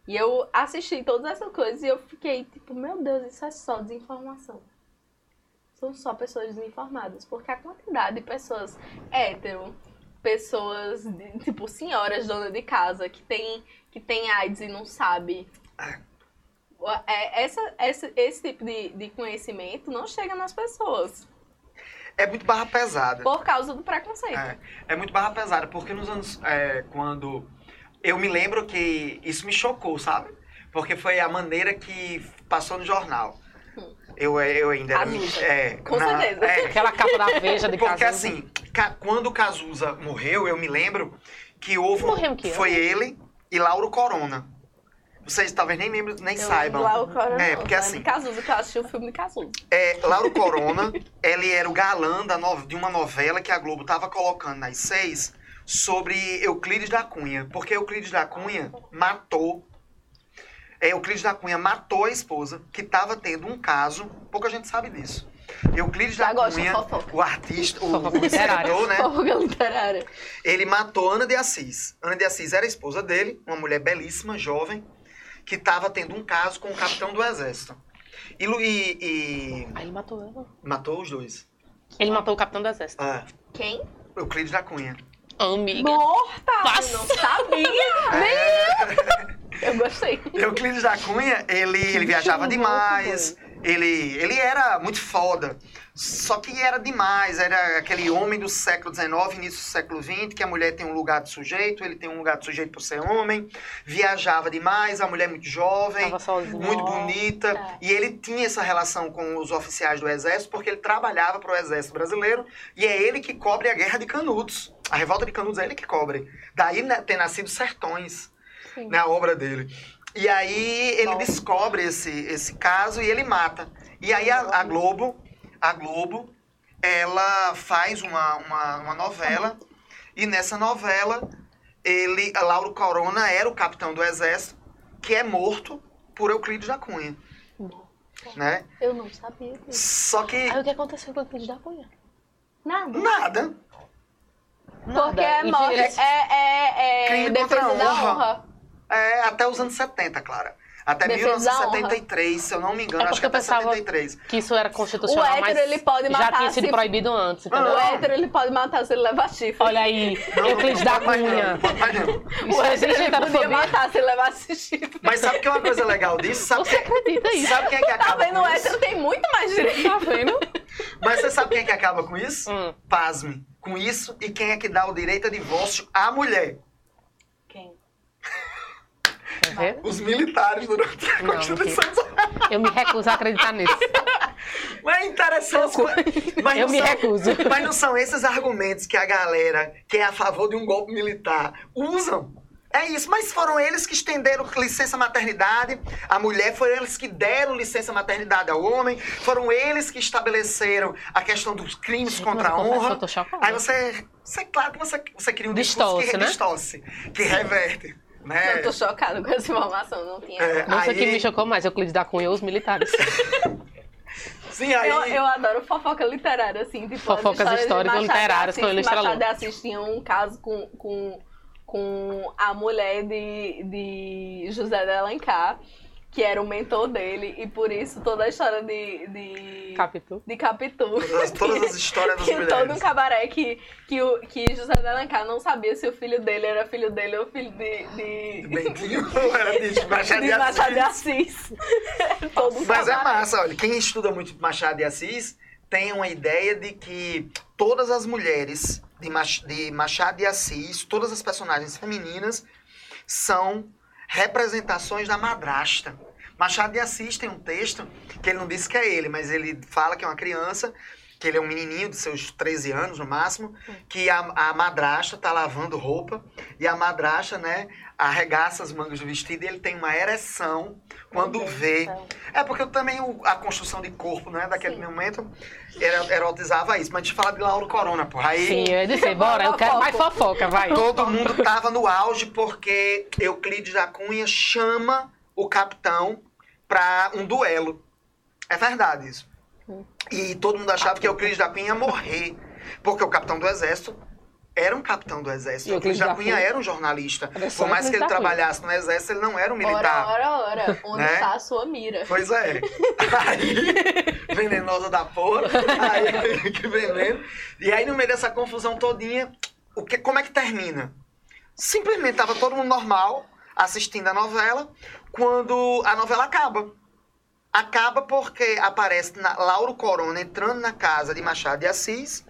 E eu assisti todas essas coisas e eu fiquei tipo, meu Deus, isso é só desinformação. São só pessoas desinformadas. Porque a quantidade de pessoas hétero, pessoas, de- tipo, senhoras dona de casa que tem, que tem AIDS e não sabe. É, essa, essa, esse tipo de, de conhecimento não chega nas pessoas. É muito barra pesada. Por causa do preconceito. É, é muito barra pesada, porque nos anos. é, quando. Eu me lembro que isso me chocou, sabe? Porque foi a maneira que passou no jornal. Eu, eu ainda era. Cazuza. É, Com na- certeza. é, Aquela capa da Veja de porque Cazuza. assim, ca- quando o Cazuza morreu, eu me lembro que houve. um- Morreu que foi ele e Lauro Corona. Vocês talvez nem lembram, nem saibam. Lá o Corona, É, porque assim- De Cazuza, que eu assisti o filme de Cazuza. É, Lauro Corona, ele era o galã da no- de uma novela que a Globo tava colocando nas seis sobre Euclides da Cunha. Porque Euclides da Cunha matou. É, Euclides da Cunha matou a esposa, que tava tendo um caso. Pouca gente sabe disso. Euclides Já da gosto de Cunha, fofoca. o artista, o, o escritor, né? Fofoca literária. Ele matou Ana de Assis. Ana de Assis era a esposa dele, uma mulher belíssima, jovem, que estava tendo um caso com o capitão do exército. E, e- e Aí ele matou ela. matou os dois. Ele matou o capitão do exército. Ah, Quem? Euclides da Cunha. Amiga. Morta! Eu não sabia! Eu gostei. Euclides da Cunha, ele, ele viajava demais. Ele, ele era muito foda. Só que era demais. Era aquele homem do século XIX, início do século XX, que a mulher tem um lugar de sujeito, ele tem um lugar de sujeito por ser homem. Viajava demais, a mulher muito jovem. Muito bonita. E ele tinha essa relação com os oficiais do Exército, porque ele trabalhava para o Exército Brasileiro. E é ele que cobre a Guerra de Canudos. A revolta de Canudos é ele que cobre. Daí né, ter nascido Sertões, Sim. na obra dele. E aí ele descobre esse, esse caso e ele mata. E aí a, a Globo, a Globo, ela faz uma, uma, uma novela. E nessa novela, ele, a Lauro Corona era o capitão do exército, que é morto por Euclides da Cunha. Né? Eu não sabia disso. Só que Aí o que aconteceu com o Euclides da Cunha? Nada. nada. Porque é Enfim, morte. eles- É, é, é Crime contra defesa a da honra. honra. É, até os anos 70, Clara. Até Defesa da honra. 1973, se eu não me engano, É acho que até pensava- 73. Que isso era constitucional, O hétero, mas ele pode já matar tinha sido se- proibido antes, entendeu? O hétero, ele pode matar se ele levar chifre. Olha aí, Não, Euclides não da Cunha. o hétero, ele podia heterofobia? matar se ele levasse chifre. Mas sabe que é uma coisa legal disso? Sabe, Você acredita quem, isso? sabe quem é que Tá acaba vendo? O com isso? hétero tem muito mais direito. Tá vendo? Mas você sabe quem é que acaba com isso? Hum. Pasme. Com isso, e quem é que dá o direito a divórcio à mulher? Ver? Os militares durante a Não, Constituição. Eu me recuso a acreditar nisso. Mas é interessante. Mas Eu não me são- recuso. Mas não são esses argumentos que a galera que é a favor de um golpe militar usam. É isso, mas foram eles que estenderam licença maternidade, a mulher, foram eles que deram licença maternidade ao homem, foram eles que estabeleceram a questão dos crimes Gente, contra a honra. Aí você, você, claro que você, você cria um discurso Distorce, que né? distorce, que reverte, né? Eu tô chocada com essa informação, não tinha. É, sei o que aí- me chocou mais, Euclides da Cunha os militares. Sim, aí... Eu, eu adoro fofoca literária, assim, tipo, Fofocas as histórias históricas literárias com Ilustra Machado de Assis tinha um caso com, com, com a mulher de, de José de Alencar, que era o mentor dele, e por isso toda a história de, de, Capitu. de Capitu. Todas, todas as histórias das que todo um mulheres. cabaré que, que, o, que José de Alencar não sabia se o filho dele era filho dele ou filho de, de, Bentinho era de Machado de de Machado de Assis. Todo um Mas é cabaré. massa, olha, quem estuda muito Machado de Assis tem uma ideia de que todas as mulheres de, Mach- de Machado de Assis, todas as personagens femininas, são representações da madrasta. Machado de Assis tem um texto que ele não disse que é ele, mas ele fala que é uma criança, que ele é um menininho de seus 13 anos no máximo, que a, a madrasta tá lavando roupa e a madrasta, né, arregaça as mangas do vestido e ele tem uma ereção quando Deus vê é, porque também o- a construção de corpo, né, daquele Sim. momento, era, erotizava isso. Mas a gente fala de Lauro Corona, porra. Aí Sim, eu dizer, bora, eu quero mais fofoca, vai. todo mundo tava no auge porque Euclides da Cunha chama o capitão pra um duelo. É verdade isso. E todo mundo achava que Euclides da Cunha ia morrer. Porque o capitão do exército era um capitão do exército. E o Euclides da Cunha era um jornalista. Por mais que ele trabalhasse no exército, ele não era um Ora, militar. ora, ora. Onde Né? está a sua mira? Pois é. Aí, venenosa da porra. Aí, que veneno. E aí, no meio dessa confusão todinha, o que, como é que termina? Simplesmente tava todo mundo normal, assistindo a novela, quando a novela acaba. Acaba porque aparece na, Lauro Corona entrando na casa de Machado de Assis,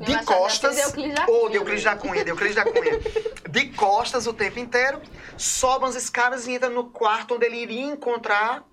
De Machado de costas, Assis ou de Euclides né? da Cunha, de Euclides da Cunha, de costas o tempo inteiro, sobem as escadas e entra no quarto onde ele iria encontrar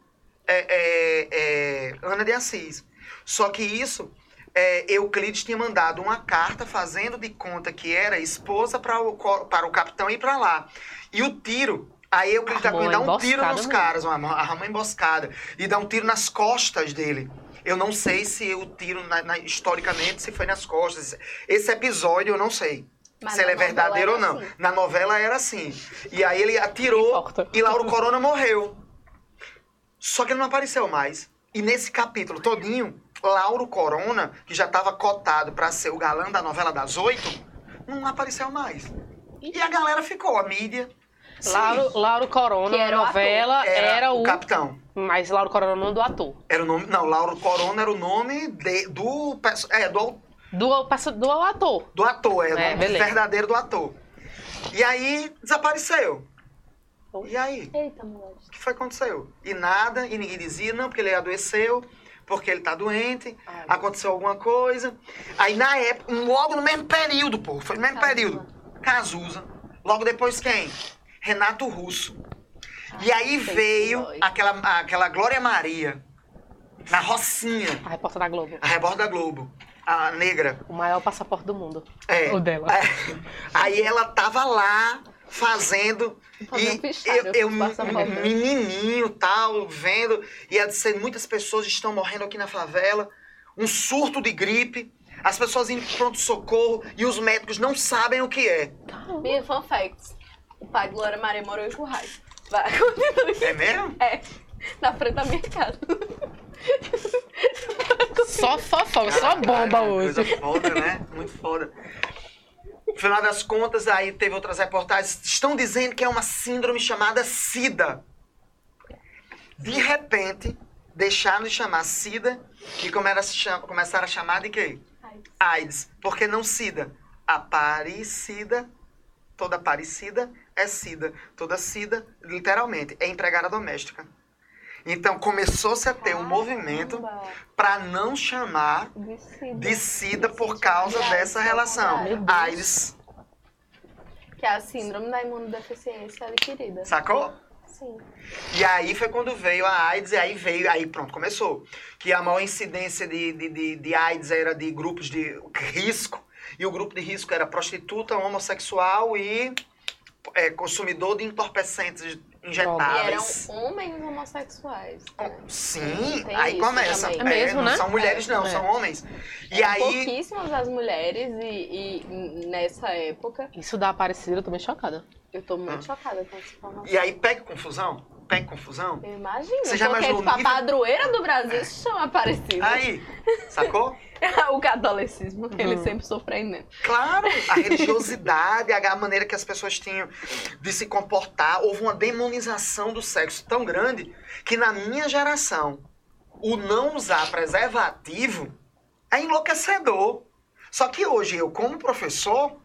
é, é, é, Ana de Assis. Só que isso, é, Euclides tinha mandado uma carta fazendo de conta que era esposa para o, para o capitão ir para lá. E o tiro, aí Euclides Cunha dá um tiro nos mesmo. caras, uma, arma uma emboscada, e dá um tiro nas costas dele. Eu não sei se o tiro, na- na- historicamente, se foi nas costas. Esse episódio eu não sei. Mas se ele é verdadeiro ou não. assim. Na novela era assim. E aí ele atirou e Lauro Corona morreu. Só que ele não apareceu mais. E nesse capítulo todinho, Lauro Corona, que já estava cotado para ser o galã da novela das oito, não apareceu mais. E a galera ficou, a mídia. sim, Lauro, Lauro Corona, Que era na o novela, era, o. capitão. Mas Lauro Corona não do ator. Era o nome. Não, Lauro Corona era o nome de- do, é, do, Do, do ator. do ator, é, o É, nome beleza. verdadeiro do ator. E aí desapareceu. E aí? Eita, mulher. O que foi que aconteceu? E nada, e ninguém dizia, não, porque ele adoeceu, porque ele tá doente, Ai, aconteceu alguma coisa. Aí na época, logo no mesmo período, pô, foi no mesmo Cazuza. período. Cazuza. Logo depois quem? Renato Russo. E aí sei veio aquela, aquela Glória Maria, na Rocinha, A repórter da Globo. a repórter da Globo, a negra. O maior passaporte do mundo. É. O dela. É. Aí ela tava lá fazendo e eu, eu menininho tal vendo e ela disse muitas pessoas estão morrendo aqui na favela um surto de gripe as pessoas indo pro pronto socorro e os médicos não sabem o que é Minha fun facts. O pai de Glória Maria morou em Currais. Vai, é mesmo É, na frente da minha casa. Só fofoca, só bomba coisa hoje. foda né muito foda no final das contas aí teve outras reportagens estão dizendo que é uma síndrome chamada SIDA de repente deixaram de chamar SIDA e começaram a, chamar de quê? Ai, AIDS. Porque não SIDA? Aparecida, toda parecida é SIDA. Toda SIDA, literalmente, é empregada doméstica. Então começou-se a ter um movimento para não chamar De sida. por causa dessa relação. AIDS, Que é a síndrome da imunodeficiência adquirida. sacou? Sim. E aí foi quando veio a AIDS, e aí veio, aí pronto, começou. Que a maior incidência de, de, de, de AIDS era de grupos de risco, e o grupo de risco era prostituta, homossexual e é, consumidor de entorpecentes E injetáveis. eram homens homossexuais. né? Sim, Tem aí começa. também. É mesmo, não né? são mulheres, não, É. são homens. E aí. pouquíssimas as mulheres e, e nessa época Isso da Aparecida, eu tô bem chocada. eu tô muito chocada com essa informação. E aí pega confusão? Pega confusão? Eu imagino, Você já imaginou tipo, a nível? padroeira do Brasil se chama Aparecida. Aí, sacou? o catolicismo, ele Uhum. sempre surpreendendo. Claro, a religiosidade, a maneira que as pessoas tinham de se comportar. Houve uma demonização do sexo tão grande que na minha geração, o não usar preservativo é enlouquecedor. Só que hoje, eu, como professor,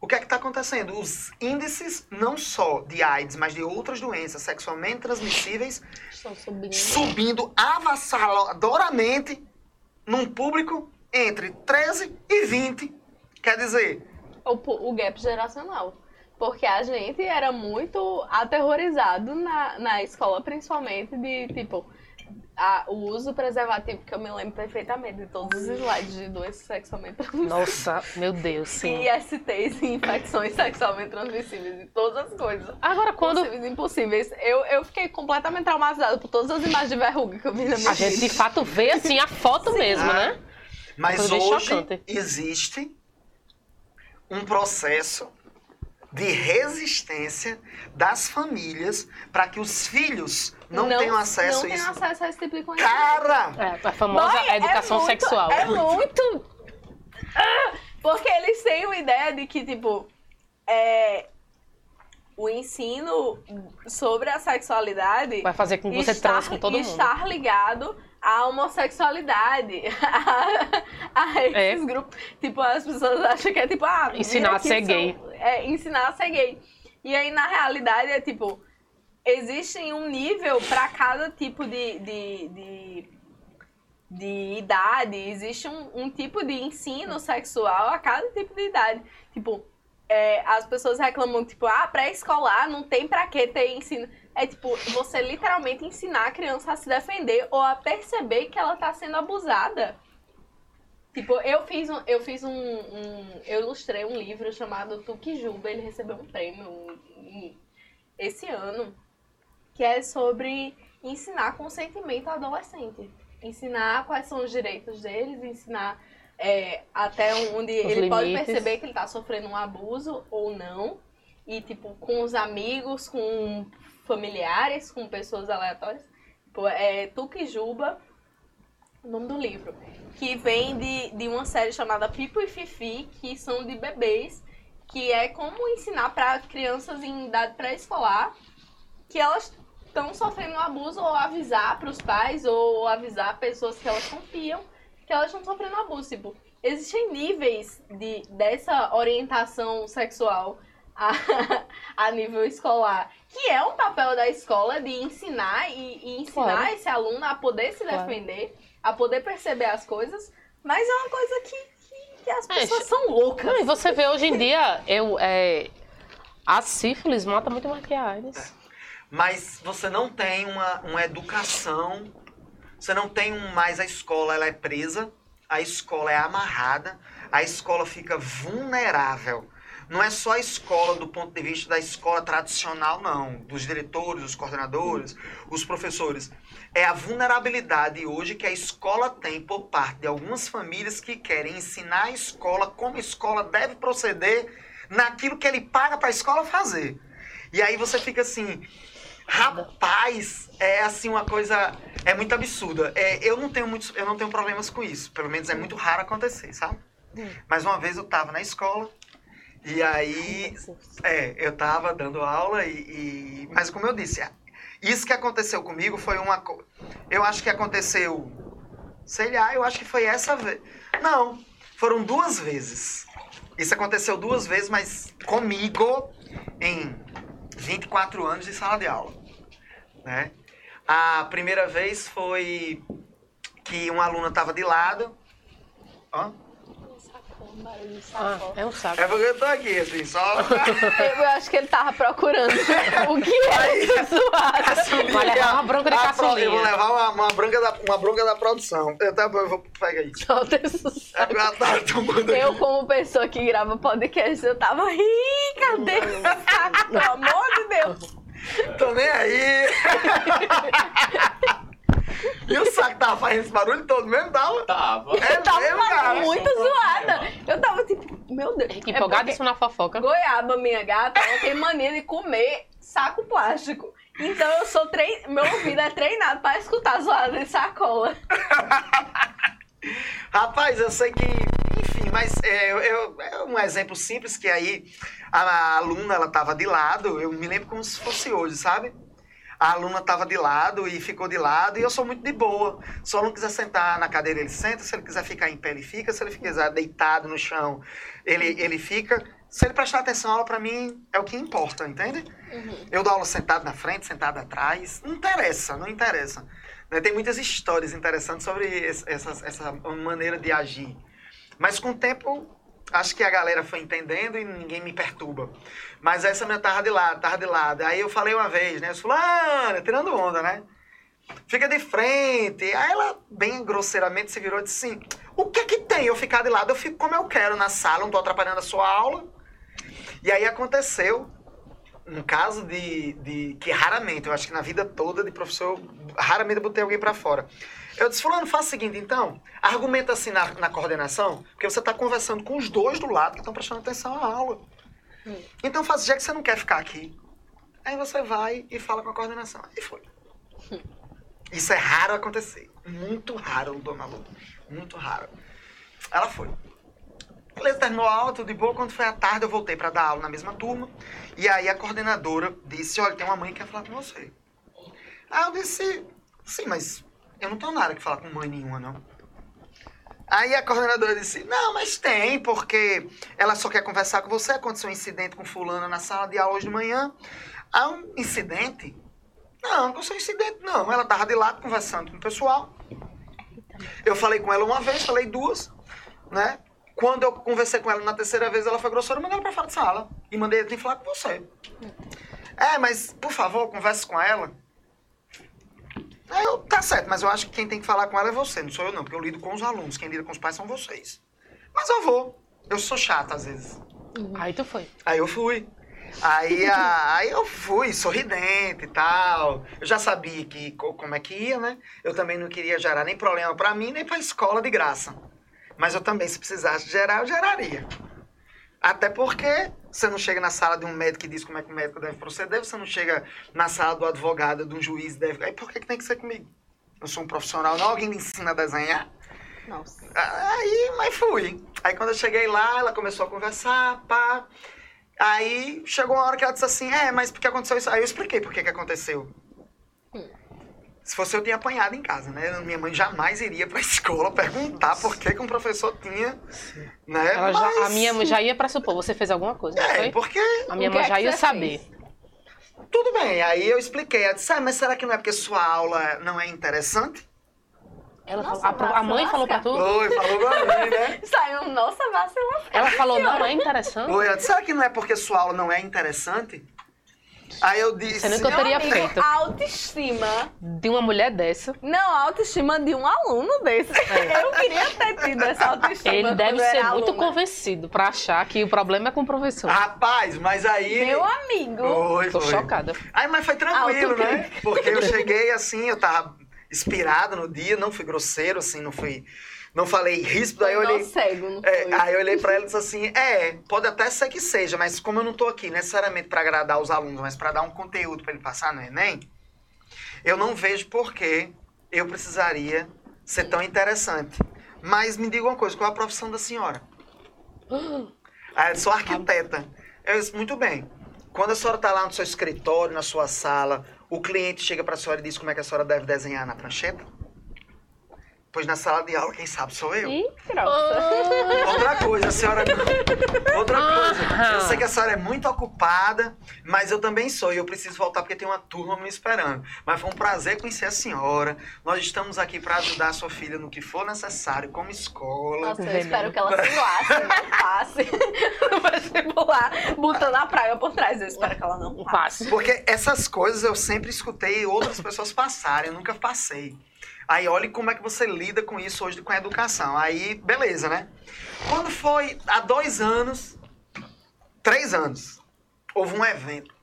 o que é que está acontecendo? Os índices, não só de AIDS, mas de outras doenças sexualmente transmissíveis, Estão subindo. subindo avassaladoramente num público entre 13 e 20. Quer dizer, O, o gap geracional. Porque a gente era muito aterrorizado na, na escola, principalmente de, tipo, a- o uso preservativo, que eu me lembro perfeitamente de todos os slides de doenças sexualmente transmissíveis. Nossa, meu Deus, sim. ISTs e infecções sexualmente transmissíveis e todas as coisas. Agora, quando Possíveis e impossíveis. Eu, eu fiquei completamente traumatizada por todas as imagens de verruga que eu vi na minha a gente de fato vê assim a foto mesmo, Ah, né? mas hoje chocante. existe um processo de resistência das famílias para que os filhos não, tenham acesso não a isso. tenham acesso a esse tipo de conhecimento. Cara! É, a famosa Boy, educação é muito- sexual. É muito. Ah, Porque eles têm uma ideia de que, tipo, é, o ensino sobre a sexualidade Vai fazer com que você estar, transe com todo mundo. estar ligado à homossexualidade. a, a esses grupos. Tipo, as pessoas acham que é tipo, ah, Ensinar a ser gay. são- É, ensinar a ser gay. E aí, na realidade, é tipo, existe um nível para cada tipo de, de, de, de idade, existe um, um tipo de ensino sexual a cada tipo de idade. Tipo, é, as pessoas reclamam, tipo, ah, pré-escolar não tem pra que ter ensino. É tipo, você literalmente ensinar a criança a se defender ou a perceber que ela tá sendo abusada. Tipo, eu fiz um. Eu fiz um. um- eu ilustrei um livro chamado Tukijuba, ele recebeu um prêmio esse ano, que é sobre ensinar consentimento ao adolescente. Ensinar quais são os direitos deles, ensinar é, até onde ele pode limites. perceber que ele tá sofrendo um abuso ou não. E, tipo, com os amigos, com familiares, com pessoas aleatórias. Tipo, é Tukijuba, o nome do livro. Que vem de, de uma série chamada Pipo e Fifi, que são de bebês, que é como ensinar para crianças em idade pré-escolar que elas estão sofrendo um abuso ou avisar para os pais ou avisar pessoas que elas confiam que elas estão sofrendo abuso. Tipo, existem níveis de, dessa orientação sexual a, a nível escolar, que é um papel da escola de ensinar e, e ensinar Claro. esse aluno a poder se Claro. defender, a poder perceber as coisas, mas é uma coisa que, que, que as É, pessoas são loucas. Não, e você vê hoje em dia, eu, é, a sífilis mata muito mais que a AIDS. Mas você não tem uma, uma educação, você não tem um, mais a escola, ela é presa, a escola é amarrada, a escola fica vulnerável. Não é só a escola do ponto de vista da escola tradicional, não. Dos diretores, dos coordenadores, os professores. É a vulnerabilidade hoje que a escola tem por parte de algumas famílias que querem ensinar a escola como a escola deve proceder naquilo que ele paga para a escola fazer. E aí você fica assim, rapaz, é assim uma coisa é muito absurda. É, eu não tenho muitos, eu não tenho problemas com isso. Pelo menos é muito raro acontecer, sabe? Mas uma vez eu tava na escola e aí é, eu tava dando aula e, e- mas como eu disse, isso que aconteceu comigo foi uma eu acho que aconteceu sei lá, eu acho que foi essa vez. Não, foram duas vezes. Isso aconteceu duas vezes, mas comigo em 24 anos de sala de aula, né? A primeira vez foi que uma aluna estava de lado. Ó, Ah, é um saco. é porque eu tô aqui, assim, só. Eu acho que ele tava procurando o que era isso zoado. Vai levar uma bronca de caçulinha. Eu vou levar uma, uma, bronca da, uma bronca da produção. Eu, tá, bom, eu vou pegar aí. Solta esse É porque ela tá tomando Eu, como pessoa que grava podcast, eu tava ih, cadê esse saco? Pelo amor de Deus. Tô nem aí. E o saco tava fazendo esse barulho todo mesmo, tava? Tava. É Eu tava mesmo, cara? muito zoada. Eu tava tipo, meu Deus. É Empolgadíssimo na fofoca. Goiaba, minha gata, ela tem mania de comer saco plástico. Então eu sou trein... meu ouvido é treinado pra escutar zoada de sacola. Rapaz, eu sei que, enfim, mas é, eu, é um exemplo simples que aí a, aluna ela tava de lado, eu me lembro como se fosse hoje, sabe? A aluna tava de lado e ficou de lado e eu sou muito de boa. Se o aluno quiser sentar na cadeira, ele senta. Se ele quiser ficar em pé, ele fica. Se ele quiser deitado no chão, ele, ele fica. Se ele prestar atenção, a aula pra mim é o que importa, entende? Eu dou aula sentado na frente, sentado atrás. Não interessa, não interessa. Né, Tem muitas histórias interessantes sobre essa, essa maneira de agir. Mas com o tempo, acho que a galera foi entendendo e ninguém me perturba. Mas essa minha tava de lado, tava de lado. Aí eu falei uma vez, né? Fulana, tirando onda, né? Fica de frente. Aí ela, bem grosseiramente, se virou e disse assim: O que que tem eu ficar de lado? Eu fico como eu quero na sala, não tô atrapalhando a sua aula. E aí aconteceu um caso de, de que raramente, eu acho que na vida toda de professor, raramente eu botei alguém pra fora. Eu disse, fulano, faça o seguinte, então, argumenta assim na, na coordenação, porque você tá conversando com os dois do lado que estão prestando atenção à aula. Então faz, já que você não quer ficar aqui, aí você vai e fala com a coordenação. Aí foi. Isso é raro acontecer. Muito raro, dona Lu. Muito raro. Ela foi. Beleza, terminou a aula, tudo de boa. Quando foi à tarde, eu voltei para dar aula na mesma turma. E aí a coordenadora disse: Olha, tem uma mãe que quer falar com você. Aí eu disse: Sim, mas eu não tenho nada que falar com mãe nenhuma, não. Aí a coordenadora disse: Não, mas tem, porque ela só quer conversar com você. Aconteceu um incidente com Fulana na sala de aula hoje de manhã. Há um incidente? Não, não aconteceu incidente, não. Ela estava de lado conversando com o pessoal. Eu falei com ela uma vez, falei duas, né? Quando eu conversei com ela na terceira vez, ela foi grosseira, eu mandei ela pra fora de sala. E mandei ela vir falar com você. É, mas, por favor, converse com ela. Aí eu, tá certo, mas eu acho que quem tem que falar com ela é você, não sou eu não, porque eu lido com os alunos, quem lida com os pais são vocês. Mas eu vou. Eu sou chata às vezes. Aí tu foi. Aí eu fui. Aí, a- aí eu fui, sorridente e tal. Eu já sabia que, co- como é que ia, né? Eu também não queria gerar nem problema pra mim, nem pra escola de graça. Mas eu também, se precisasse gerar, eu geraria. Até porque você não chega na sala de um médico e diz como é que o médico deve proceder, você não chega na sala do advogado, de um juiz deve. Aí por que, que tem que ser comigo? Eu sou um profissional, não alguém me ensina a desenhar. Nossa. Aí, mas fui. Aí quando eu cheguei lá, ela começou a conversar, pá. Aí chegou uma hora que ela disse assim, é, mas por que aconteceu isso? Aí eu expliquei por que que aconteceu. Se fosse eu tinha apanhado em casa, né? Minha mãe jamais iria pra escola perguntar por que, que um professor tinha, né? Ela já- Mas- a minha mãe já ia pressupor, você fez alguma coisa, não É, foi? porque A minha mãe é já ia saber. fez? tudo bem. Aí eu expliquei. Ela disse, ah, mas será que não é porque sua aula não é interessante? Ela Nossa, falou- a, a mãe falou pra tu? Oi, falou pra mim, né? Saiu, nossa, vacila. Ela falou, não é interessante? Oi, ela disse, será que não é porque sua aula não é interessante? Aí eu disse... Você nunca teria amigo, feito. A autoestima. De uma mulher dessa. Não, a autoestima de um aluno desse. Eu queria ter tido essa autoestima. Ele deve eu ser muito aluna. convencido pra achar que o problema é com o professor. Rapaz, mas aí... Meu amigo. Foi, Tô foi. chocada. Aí, mas foi tranquilo, né? Porque eu cheguei assim, eu tava inspirado no dia, não fui grosseiro, assim, não fui. Não falei ríspido, aí eu olhei. cego, não é, aí eu olhei pra ela e disse assim: é, pode até ser que seja, mas como eu não tô aqui necessariamente pra agradar os alunos, mas pra dar um conteúdo pra ele passar no Enem, eu não vejo por que eu precisaria ser tão interessante. Mas me diga uma coisa: qual é a profissão da senhora? Ah, eu sou arquiteta. Eu disse, muito bem. Quando a senhora está lá no seu escritório, na sua sala, o cliente chega para a senhora e diz como é que a senhora deve desenhar na prancheta? Pois na sala de aula, quem sabe sou eu. Ih, grossa. Outra coisa, a senhora. Outra coisa. Ah. Eu sei que a senhora é muito ocupada, mas eu também sou. E eu preciso voltar porque tem uma turma me esperando. Mas foi um prazer conhecer a senhora. Nós estamos aqui para ajudar a sua filha no que for necessário, como escola. Nossa, eu Veneno. espero que ela se lasse, não passe no vestibular, botando a praga por trás. Eu espero que ela não passe. passe. Porque essas coisas eu sempre escutei outras pessoas passarem, eu nunca passei. Aí olhe como é que você lida com isso hoje com a educação. Aí, beleza, né? Quando foi há dois anos, três anos, houve um evento.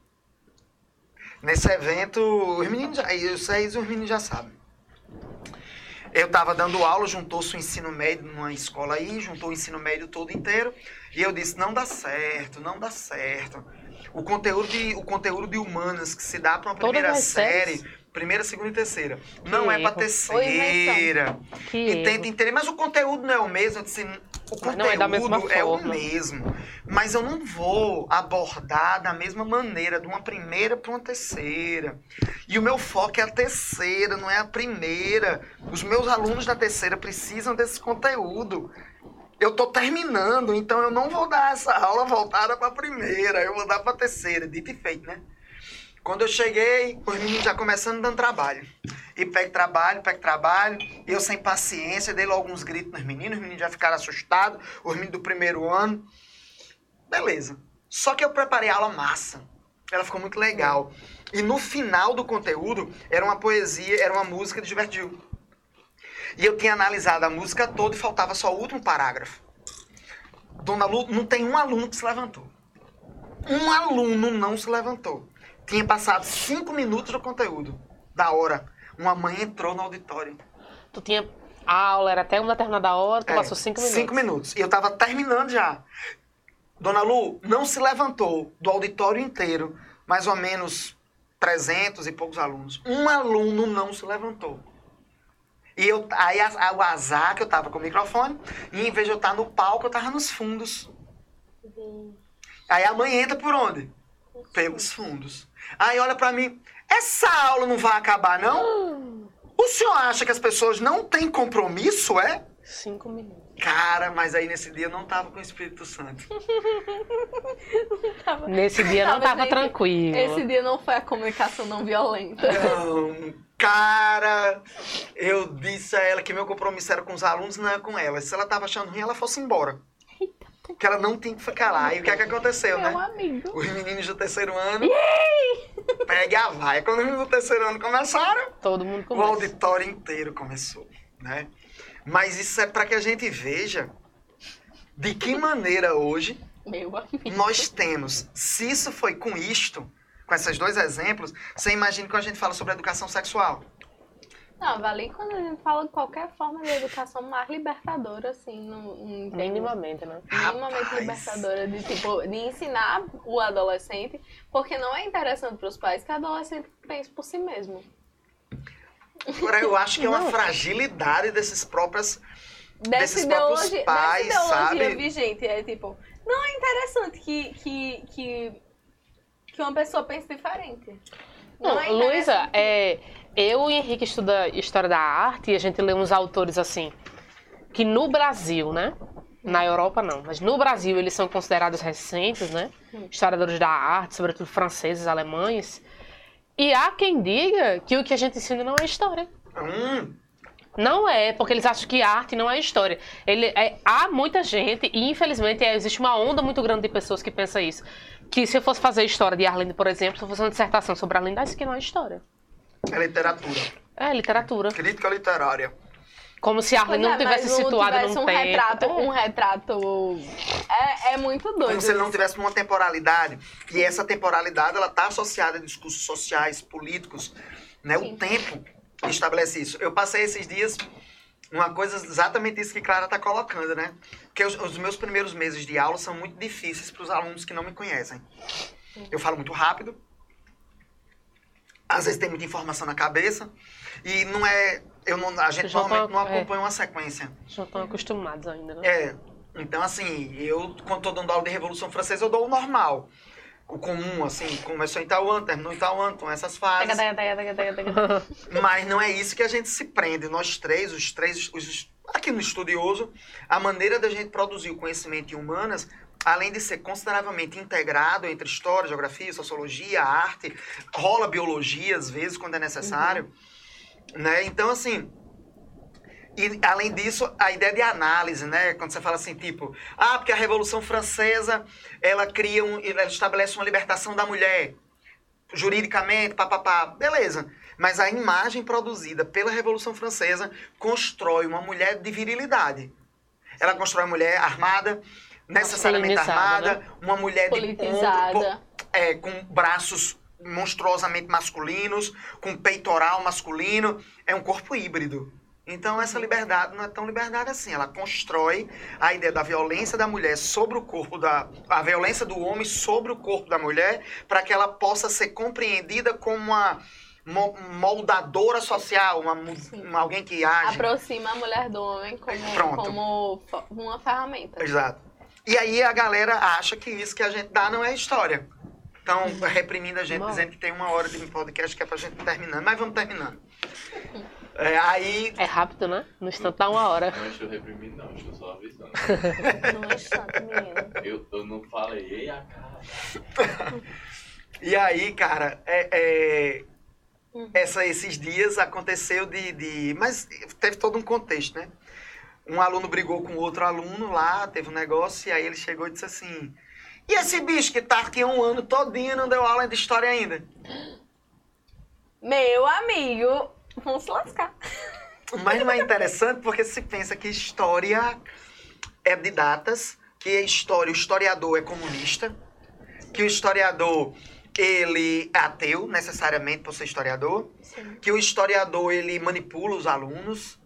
Nesse evento, os meninos já, e vocês, os meninos já sabem. Eu estava dando aula, juntou-se o ensino médio numa escola aí, juntou o ensino médio todo inteiro, e eu disse, não dá certo, não dá certo. O conteúdo de, o conteúdo de humanas que se dá para uma primeira as séries? Primeira, segunda e terceira, não é para erro. terceira. Que E erro. tenta entender, mas o conteúdo não é o mesmo. Eu disse, o Mas conteúdo é é o mesmo. Mas eu não vou abordar da mesma maneira, de uma primeira para uma terceira. E o meu foco é a terceira, não é a primeira. Os meus alunos da terceira precisam desse conteúdo. Eu tô terminando, então eu não vou dar essa aula voltada para a primeira, eu vou dar para a terceira, dito e feito, né? Quando eu cheguei, os meninos já começando dando trabalho. E pega trabalho, pega trabalho. Eu sem paciência, dei logo uns gritos nos meninos, os meninos já ficaram assustados, os meninos do primeiro ano. Beleza. Só que eu preparei a aula massa. Ela ficou muito legal. E no final do conteúdo, era uma poesia, era uma música de Gilberto Gil. E eu tinha analisado a música toda e faltava só o último parágrafo. Dona Lu, não tem um aluno que se levantou. Um aluno não se levantou. Tinha passado cinco minutos do conteúdo. Da hora. Uma mãe entrou no auditório. Tu tinha aula, era até uma determinada hora, tu É, passou cinco minutos. Cinco minutos. E eu tava terminando já. Dona Lu não se levantou do auditório inteiro, mais ou menos 300 e poucos alunos. Um aluno não se levantou. E eu, aí a- a- o azar que eu tava com o microfone, e em vez de eu estar no palco, eu tava nos fundos. Aí a mãe entra por onde? Pelos fundos. Aí olha pra mim, essa aula não vai acabar, não? O senhor acha que as pessoas não têm compromisso, é? Cinco minutos. Cara, mas aí nesse dia eu não tava com o Espírito Santo. Nesse dia não tava tranquilo. Esse dia não foi a comunicação não violenta. Não, cara, eu disse a ela que meu compromisso era com os alunos, não era com ela. Se ela tava achando ruim, ela fosse embora. Que ela não tem que ficar lá. E o que é que aconteceu, Meu né? amigo. Os meninos do terceiro ano. Pegue a vai. Quando os meninos do terceiro ano começaram, Todo mundo o começa. auditório inteiro começou, né? Mas isso é para que a gente veja de que maneira hoje nós temos. Se isso foi com isto, com esses dois exemplos, você imagina quando a gente fala sobre educação sexual. Não, vale quando a gente fala de qualquer forma de educação mais libertadora, assim, não tem Minimamente, né? minimamente Rapaz. libertadora de tipo de ensinar o adolescente, porque não é interessante para os pais que o adolescente pense por si mesmo. Agora, eu acho que é uma Não. fragilidade desses próprios. Dessa Desses próprios ideologia, pais, dessa ideologia sabe? vigente, é tipo, não é interessante que que, que, que uma pessoa pense diferente. Não, Não, é Luísa, é, eu e Henrique estuda História da Arte e a gente lê uns autores assim, que no Brasil, né? Na Europa não, mas no Brasil eles são considerados recentes, né? Historiadores da arte, sobretudo franceses, alemães. E há quem diga que o que a gente ensina não é história. Hum, Não é, porque eles acham que arte não é história. Ele, é, há muita gente, e infelizmente é, existe uma onda muito grande de pessoas que pensam isso. Que se eu fosse fazer história de Arlindo, por exemplo, se eu fosse uma dissertação sobre Arlindo, ah, isso aqui não é história. É literatura. É literatura. Crítica literária. Como se não Pois é, tivesse mas não situado tivesse num um tempo. retrato, É. um retrato é, é muito doido. Como se ele não tivesse uma temporalidade. E essa temporalidade, ela está associada a discursos sociais, políticos. Né? O tempo estabelece isso. Eu passei esses dias uma coisa exatamente isso que Clara está colocando, né? Porque os, os meus primeiros meses de aula são muito difíceis para os alunos que não me conhecem. Eu falo muito rápido. Às vezes tem muita informação na cabeça. E não é... Eu não, a gente Já tá- normalmente não é. acompanha uma sequência. Já estão acostumados ainda, né? É. Então, assim, eu, quando tô dando aula de Revolução Francesa, eu dou o normal. O comum, assim, começou em tal ano, terminou em ano, então essas fases. Mas não é isso que a gente se prende. Nós três, os três, os, aqui no estudioso, a maneira da gente produzir o conhecimento em humanas, além de ser consideravelmente integrado entre história, geografia, sociologia, arte, rola biologia às vezes quando é necessário, né? Então assim, e além disso, a ideia de análise, né? Quando você fala assim, tipo, ah, porque a Revolução Francesa, ela cria um, ela estabelece uma libertação da mulher juridicamente, papapá, beleza. Mas a imagem produzida pela Revolução Francesa constrói uma mulher de virilidade. Ela constrói uma mulher armada, necessariamente armada, uma mulher de ombro, é, com braços monstruosamente masculinos, com peitoral masculino, é um corpo híbrido. Então essa liberdade não é tão liberdade assim, ela constrói a ideia da violência da mulher sobre o corpo da a violência do homem sobre o corpo da mulher, para que ela possa ser compreendida como uma mo- moldadora social, uma, uma- alguém que age. Aproxima a mulher do homem como, Pronto. como uma ferramenta. Exato. E aí a galera acha que isso que a gente dá não é história. Então, reprimindo a gente, dizendo que tem uma hora de podcast que é pra gente terminando. Mas vamos terminando. É, aí, É rápido, né? No instante dá uma hora. Não estou reprimindo, não, estou só avisando. Não é chato, menino. Eu, eu não falei, ei, a cara. e aí, cara, é, é, Uhum. essa, esses dias aconteceu de, de. Mas teve todo um contexto, né? Um aluno brigou com outro aluno lá, teve um negócio, e aí ele chegou e disse assim: E esse bicho que tá aqui um ano todinho e não deu aula de história ainda? Meu amigo, vamos se lascar. Mas não é interessante porque se pensa que história é de datas, que a história, o historiador é comunista, que o historiador ele é ateu necessariamente por ser historiador, Sim. que o historiador ele manipula os alunos,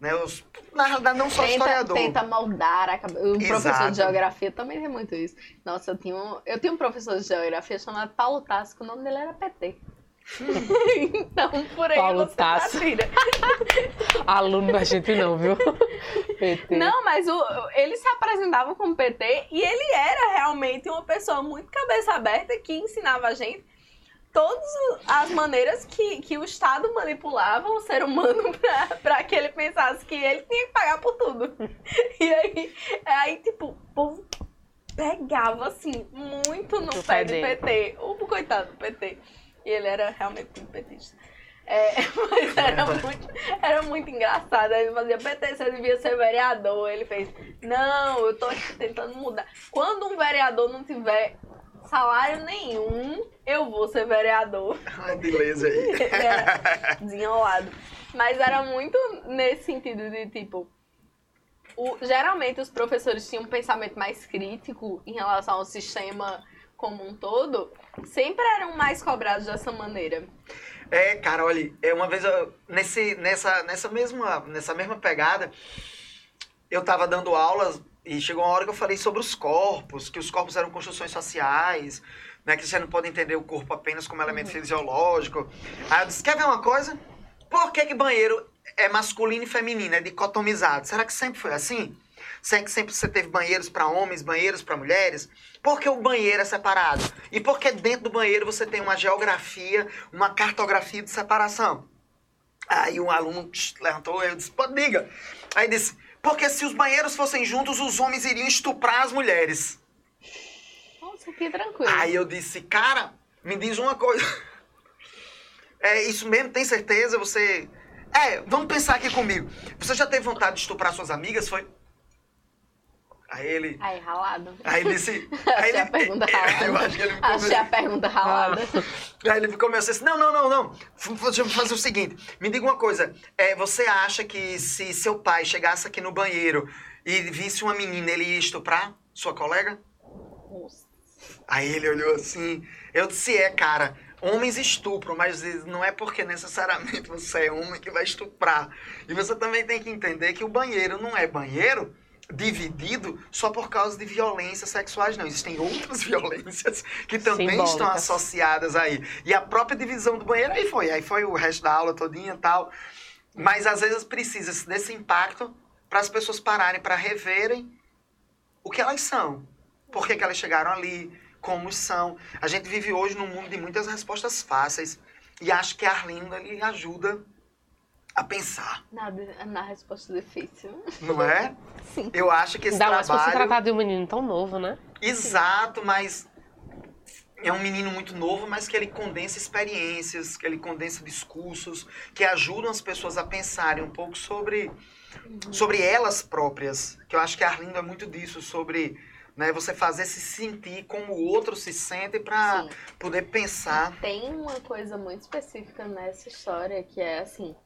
né? Os, na realidade não só o Tenta, historiador. tenta moldar a cabeça. O professor Exato. de geografia também tem muito isso. Nossa, eu tinha um, eu tinha um professor de geografia chamado Paulo Tassi, que o nome dele era PT. então, por aí Paulo você Tasso. tá tira. Aluno da gente não, viu? PT. Não, mas o, ele se apresentava como PT e ele era realmente uma pessoa muito cabeça aberta que ensinava a gente todas as maneiras que, que o Estado manipulava o ser humano para que pensasse que ele tinha que pagar por tudo. E aí, aí tipo, o povo pegava assim muito no pé do. PT. O coitado do PT. E ele era realmente muito petista. É, mas era muito, era muito engraçado. Ele fazia PT, você devia ser vereador. Ele fez, não, eu tô tentando mudar. Quando um vereador não tiver salário nenhum, eu vou ser vereador. Ai, beleza aí. Era desenrolado. Mas era muito nesse sentido de tipo. o- geralmente os professores tinham um pensamento mais crítico em relação ao sistema como um todo, sempre eram mais cobrados dessa maneira. É, cara, olha, é uma vez eu- nesse, nessa, nessa, mesma, nessa mesma pegada, eu tava dando aulas e chegou uma hora que eu falei sobre os corpos, que os corpos eram construções sociais, né, que você não pode entender o corpo apenas como elemento fisiológico. Aí eu disse, quer ver uma coisa? Por que, que banheiro é masculino e feminino, é dicotomizado? Será que sempre foi assim? Será que sempre você teve banheiros para homens, banheiros para mulheres? Por que o banheiro é separado? E por que dentro do banheiro você tem uma geografia, uma cartografia de separação? Aí um aluno levantou, eu disse, pô, diga. Aí disse, porque se os banheiros fossem juntos, os homens iriam estuprar as mulheres. Nossa, que tranquilo. Aí eu disse, cara, me diz uma coisa. É isso mesmo? Tem certeza? Você. É, vamos pensar aqui comigo. Você já teve vontade de estuprar suas amigas? Foi. Aí ele. Aí, ralado. Aí ele disse. Aí Achei ele, a pergunta ralada. Eu acho que ele ficou Achei a pergunta ralada. Aí ele começou assim, não, não, não, não. Deixa eu fazer o seguinte. Me diga uma coisa. É, você acha que se seu pai chegasse aqui no banheiro e visse uma menina, ele ia estuprar sua colega? Nossa. Aí ele olhou assim. Eu disse, é, cara, homens estupram, mas não é porque necessariamente você é homem que vai estuprar. E você também tem que entender que o banheiro não é banheiro dividido só por causa de violências sexuais, não. Existem outras violências que também estão Simbólicas. associadas aí. E a própria divisão do banheiro aí foi. Aí foi o resto da aula todinha e tal. Mas às vezes precisa desse impacto para as pessoas pararem para reverem o que elas são. Por que, que elas chegaram ali, como são. A gente vive hoje num mundo de muitas respostas fáceis. E acho que a Arlinda lhe ajuda a pensar, Nada, na resposta difícil. não é? Sim. Eu acho que esse Ainda mais por se trabalho... tratar de um menino tão novo, né? Exato, mas é um menino muito novo, mas que ele condensa experiências, que ele condensa discursos, que ajudam as pessoas a pensarem um pouco sobre, sobre elas próprias. Que eu acho que a Arlindo é muito disso, sobre né, você fazer se sentir como o outro se sente para poder pensar. Tem uma coisa muito específica nessa história que é assim: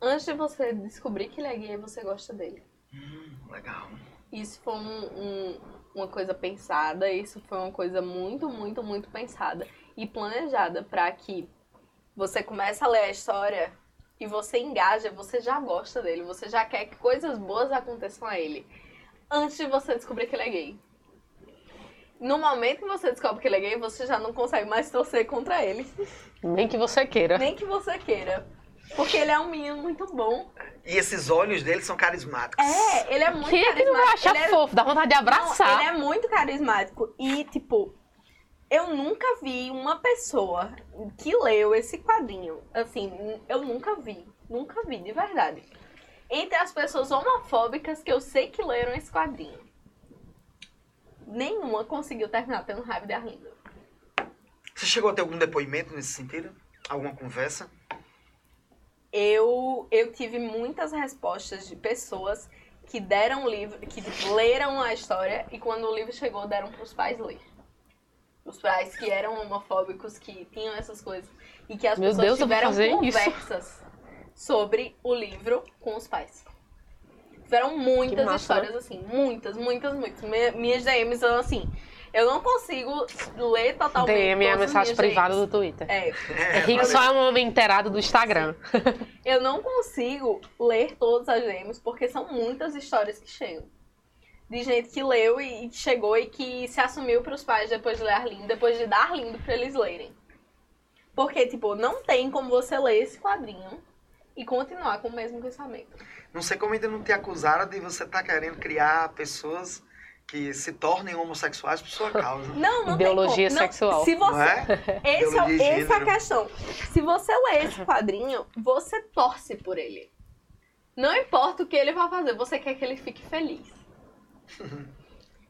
antes de você descobrir que ele é gay, você gosta dele. Hum, legal. Isso foi um- um- uma coisa pensada, isso foi uma coisa muito, muito, muito pensada e planejada para que você comece a ler a história e você engaja, você já gosta dele, você já quer que coisas boas aconteçam a ele antes de você descobrir que ele é gay. No momento que você descobre que ele é gay, você já não consegue mais torcer contra ele. Nem que você queira. Nem que você queira. Porque ele é um menino muito bom. E esses olhos dele são carismáticos. É, ele é muito Quem é que não vai carismático. achar Ele é- fofo? Dá vontade de Não, abraçar. ele é muito carismático. E, tipo, eu nunca vi uma pessoa que leu esse quadrinho. Assim, eu nunca vi. Nunca vi, de verdade. Entre as pessoas homofóbicas que eu sei que leram esse quadrinho. Nenhuma conseguiu terminar tendo raiva de Arlindo. Você chegou a ter algum depoimento nesse sentido? Alguma conversa? eu, eu tive muitas respostas de pessoas que deram o livro, que leram a história e quando o livro chegou deram para os pais ler. Os pais que eram homofóbicos, que tinham essas coisas e que as Meu pessoas Deus, tiveram fazer isso. conversas sobre o livro com os pais. Tiveram muitas histórias assim, muitas, muitas, muitas. Mi- Minhas DMs são assim, eu não consigo ler totalmente DM é a mensagem privada DMs. do Twitter. É, Henrique só é um homem inteirado do Instagram. Eu não consigo ler todas as DMs porque são muitas histórias que chegam. De gente que leu e e chegou e que se assumiu para os pais depois de ler Arlindo, depois de dar Arlindo para eles lerem. Porque, tipo, não tem como você ler esse quadrinho e continuar com o mesmo pensamento. Não sei como ainda não te acusaram de você estar querendo criar pessoas que se tornem homossexuais por sua causa. Não, não Biologia tem como. Não, sexual. Se Não você, é? esse é, essa é a questão. Se você lê esse quadrinho, você torce por ele. Não importa o que ele vai fazer, você quer que ele fique feliz.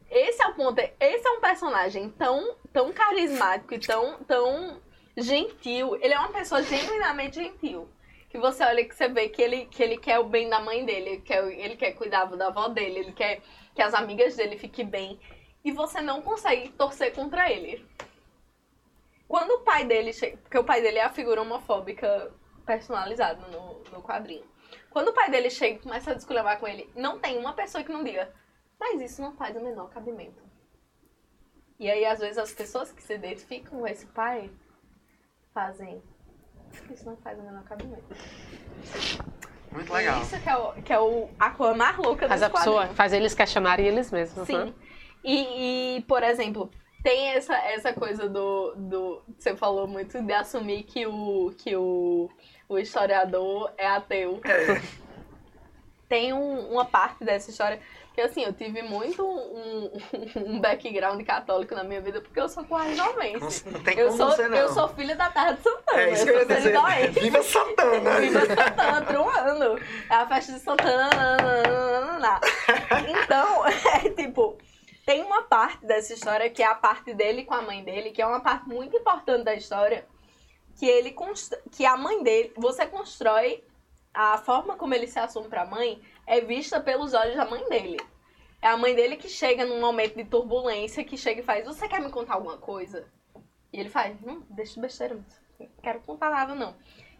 Esse é o ponto. Esse é um personagem tão, tão carismático e tão, tão gentil. Ele é uma pessoa genuinamente gentil. Que você olha que você vê que ele, que ele quer o bem da mãe dele, ele quer, ele quer cuidar da avó dele, ele quer que as amigas dele fiquem bem. E você não consegue torcer contra ele. Quando o pai dele chega. Porque o pai dele é a figura homofóbica personalizada no, no quadrinho. Quando o pai dele chega e começa a desculhambar com ele, não tem uma pessoa que não diga, mas isso não faz o menor cabimento. E aí, às vezes, as pessoas que se identificam com esse pai fazem. Isso não faz o menor cabimento. Muito E legal. isso que é, o, que é o, a cor mais louca Faz dos a pessoa, quadrinhos. faz eles questionarem eles mesmos, né? Sim. E, e, por exemplo, tem essa, essa coisa do, do. Você falou muito de assumir que o, que o, o historiador é ateu. É, Tem um- uma parte dessa história que, assim, eu tive muito um, um background católico na minha vida porque eu sou quase não tem Eu como sou, você não. eu sou filha da Terra de Santana. É isso que eu ia sou dizer. doente. Viva Santana! Viva Santana, truando. É a festa de Santana. Então, é tipo, tem uma parte dessa história que é a parte dele com a mãe dele, que é uma parte muito importante da história, que ele que a mãe dele, você constrói a forma como ele se assume pra mãe é vista pelos olhos da mãe dele. É a mãe dele que chega num momento de turbulência, que chega e faz: Você quer me contar alguma coisa? E ele faz: Não, deixa de besteira, não quero contar nada, não.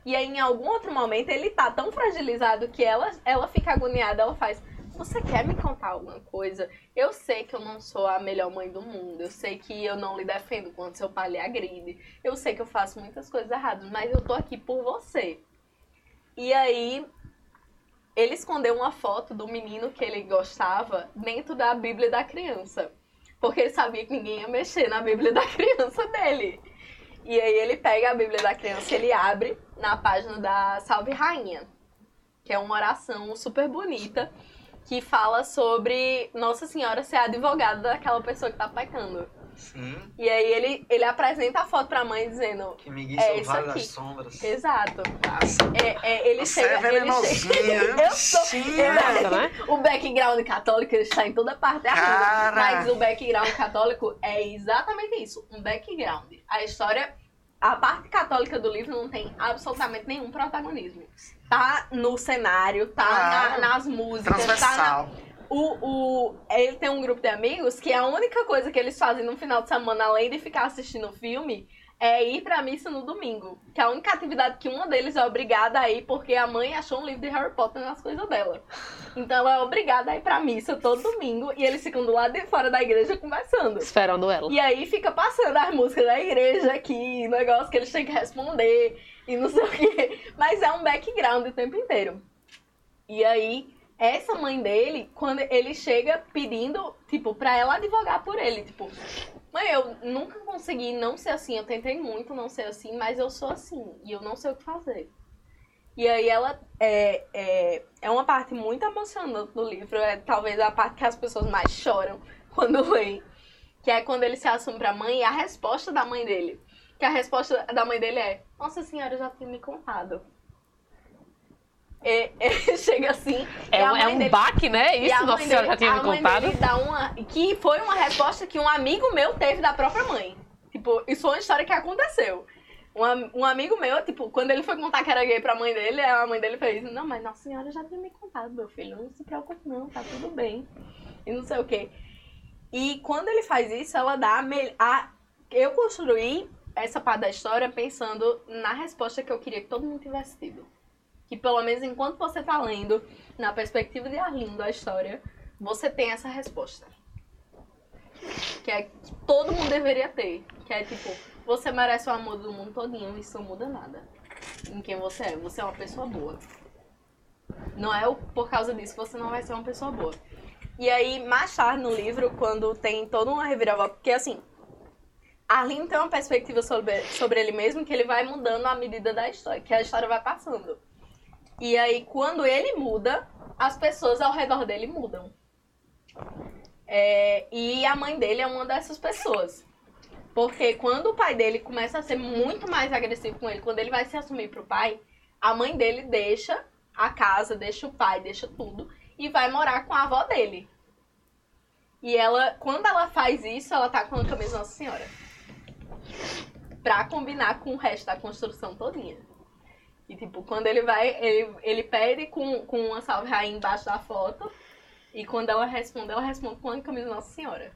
E aí, em algum outro momento, ele tá tão fragilizado que ela, ela fica agoniada. Ela faz: Você quer me contar alguma coisa? Eu sei que eu não sou a melhor mãe do mundo. Eu sei que eu não lhe defendo quando seu pai lhe agride. Eu sei que eu faço muitas coisas erradas, mas eu tô aqui por você. E aí, ele escondeu uma foto do menino que ele gostava dentro da Bíblia da criança. Porque ele sabia que ninguém ia mexer na Bíblia da criança dele. E aí ele pega a Bíblia da criança e ele abre na página da Salve Rainha, que é uma oração super bonita que fala sobre Nossa Senhora ser advogada daquela pessoa que tá pecando. Sim. E aí ele, ele apresenta a foto pra mãe dizendo: Que me guia É isso aqui. das Sombras. Exato. Nossa, É, é, ele Você chega. é ele chega- eu sou. Né? O background católico ele está em toda parte da Cara. vida. Mas o background católico é exatamente isso, um background. A história, a parte católica do livro não tem absolutamente nenhum protagonismo. Tá no cenário, tá Claro. na- nas músicas, tá na, transversal. O, o, ele tem um grupo de amigos que a única coisa que eles fazem no final de semana, além de ficar assistindo o filme, é ir pra missa no domingo. Que é a única atividade que uma deles é obrigada a ir porque a mãe achou um livro de Harry Potter nas coisas dela. Então ela é obrigada a ir pra missa todo domingo e eles ficam do lado de fora da igreja conversando. Esperando ela. E aí fica passando as músicas da igreja aqui, negócio que eles têm que responder e não sei o quê. Mas é um background o tempo inteiro. E aí, essa mãe dele, quando ele chega pedindo, tipo, pra ela advogar por ele, tipo, mãe, eu nunca consegui não ser assim, eu tentei muito não ser assim, mas eu sou assim, e eu não sei o que fazer. E aí ela é, é, é uma parte muito emocionante do livro, é talvez a parte que as pessoas mais choram quando leem. Que é quando ele se assume pra mãe e a resposta da mãe dele. Que a resposta da mãe dele é: Nossa senhora, já tinha me contado. E, e chega assim. É, um- é um dele- baque, né? a Isso, Nossa Senhora dele- já tinha me contado. dá uma. Que foi uma resposta que um amigo meu teve da própria mãe. Tipo, isso foi uma história que aconteceu. Um, um amigo meu, tipo, quando ele foi contar que era gay pra mãe dele, a mãe dele fez: Não, mas Nossa Senhora já tinha me contado, meu filho. Não se preocupe, não, tá tudo bem. E não sei o quê. E quando ele faz isso, ela dá a, a. Eu construí essa parte da história pensando na resposta que eu queria que todo mundo tivesse tido. Que pelo menos enquanto você tá lendo, na perspectiva de Arlindo a história, você tem essa resposta. Que é que todo mundo deveria ter. Que é tipo, você merece o amor do mundo todinho, isso não muda nada. Em quem você é. Você é uma pessoa boa. Não é por causa disso você não vai ser uma pessoa boa. E aí, tarde no livro, quando tem toda uma reviravolta, porque assim, Arlindo tem uma perspectiva sobre, sobre ele mesmo que ele vai mudando à medida da história, que a história vai passando. E aí, quando ele muda, as pessoas ao redor dele mudam. É, e a mãe dele é uma dessas pessoas. Porque quando o pai dele começa a ser muito mais agressivo com ele, quando ele vai se assumir pro pai, a mãe dele deixa a casa, deixa o pai, deixa tudo e vai morar com a avó dele. E ela, quando ela faz isso, ela tá com a camisa Nossa Senhora. Pra combinar com o resto da construção todinha. E tipo, quando ele vai, ele, ele pede com, com uma salve rainha embaixo da foto. E quando ela responde, ela responde com a camisa Nossa Senhora.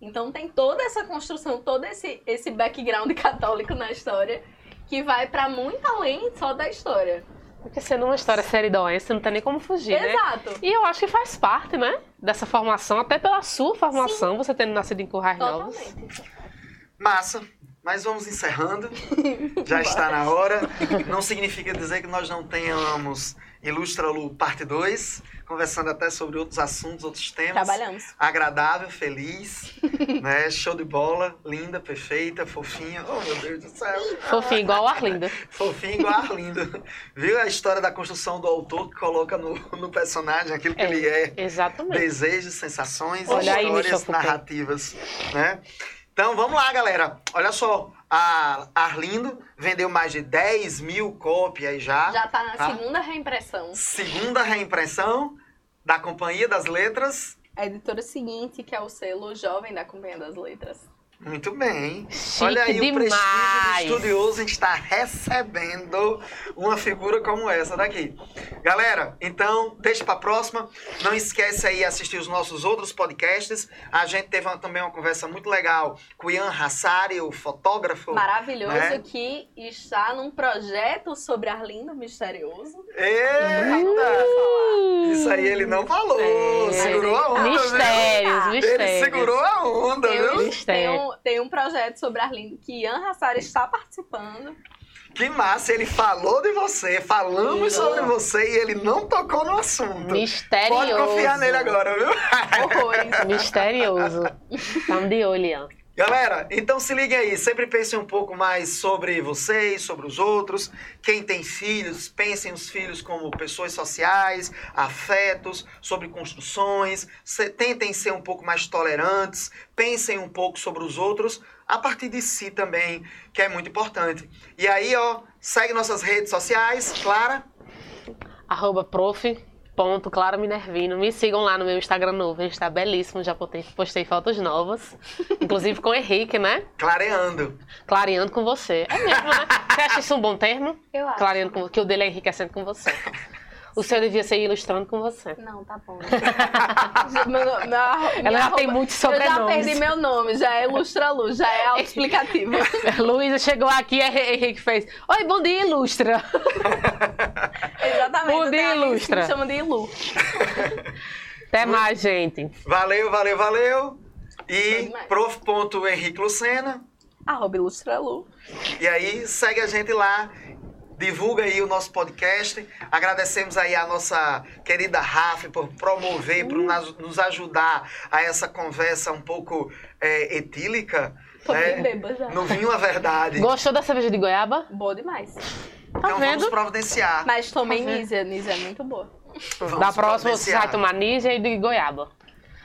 Então tem toda essa construção, todo esse, esse background católico na história que vai pra muito além só da história. Porque sendo uma história seridóia, você não tem nem como fugir, né? Exato. E eu acho que faz parte, né? Dessa formação, até pela sua formação, você tendo nascido em Currais Novos. Massa. Mas vamos encerrando. Já está na hora. Não significa dizer que nós não tenhamos Ilustra Lu parte 2, conversando até sobre outros assuntos, outros temas. Trabalhamos. Agradável, feliz, né? Show de bola, linda, perfeita, fofinha. Oh, meu Deus do céu. Fofinho, igual o Arlindo. Fofinho igual a Arlindo. Viu a história da construção do autor que coloca no, no personagem aquilo que É. ele é? Exatamente. Desejos, sensações, Olha aí, histórias Foucault. narrativas, né? Então vamos lá, galera. Olha só, a Arlindo vendeu mais de 10 mil cópias já. Já tá na Tá. segunda reimpressão. Segunda reimpressão da Companhia das Letras. A editora seguinte, que é o selo Jovem da Companhia das Letras. Muito bem. Chique Olha aí o prestígio do demais. estudioso, a gente está recebendo uma figura como essa daqui. Galera, então, deixa pra próxima. Não esquece aí assistir os nossos outros podcasts. A gente teve uma- também uma conversa muito legal com o Ian Hassari, o fotógrafo. Maravilhoso né? que está num projeto sobre Arlindo Misterioso. Eita! Isso aí ele não falou. É. Segurou a onda, viu? Mistérios, Ele mistérios. Ele segurou a onda, Tem viu? Mistério. Um, tem um projeto sobre Arlindo que Ian Hassari está participando. Que massa, ele falou de você, falamos Isso. sobre você e ele não tocou no assunto. Misterioso. Pode confiar nele agora, viu? Horrores. Misterioso. Tamo de olho, Ian. Galera, então se liguem aí, sempre pensem um pouco mais sobre vocês, sobre os outros. Quem tem filhos, pensem os filhos como pessoas sociais, afetos, sobre construções. Tentem ser um pouco mais tolerantes, pensem um pouco sobre os outros, a partir de si também, que é muito importante. E aí, ó, segue nossas redes sociais, Clara. Arroba prof. Ponto Clara Minervino. Me sigam lá no meu Instagram novo. Ele está belíssimo. Já postei, postei fotos novas. Inclusive com o Henrique, né? Clareando. Clareando com você. É mesmo, né? Você acha isso um bom termo? Eu acho. Clareando com que o dele é enriquecendo com você. O seu devia ser ilustrando com você. Não, tá bom. Meu- Ela já tem muitos Eu já sobrenomes. perdi meu nome, já é Ilustra Luz, já é autoexplicativo. Luísa chegou aqui e Henrique fez: Oi, bom dia, ilustra. Exatamente. Bom dia, Ilustra. Me chamam de Ilu. Até mais, gente. Valeu, valeu, valeu. E prof.henrique Lucena. Arroba Ilustra Lu. E aí, segue a gente lá, divulga aí o nosso podcast. Agradecemos aí a nossa querida Rafa por promover, por nas- nos ajudar a essa conversa um pouco é, etílica. Tô bem né? bêbada já. No vinho a verdade. Gostou da cerveja de goiaba? Boa demais. Tá Então vamos vendo? providenciar. Mas tomei Tá? Nízia, Nízia é muito boa. Vamos da próxima você vai tomar nízia e de goiaba.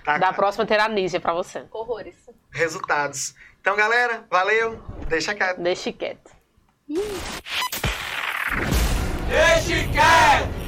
Tá, Da próxima terá nízia pra você. Horrores. Resultados. Então, galera, valeu. Deixa quieto. Deixe quieto. Deixe quieto!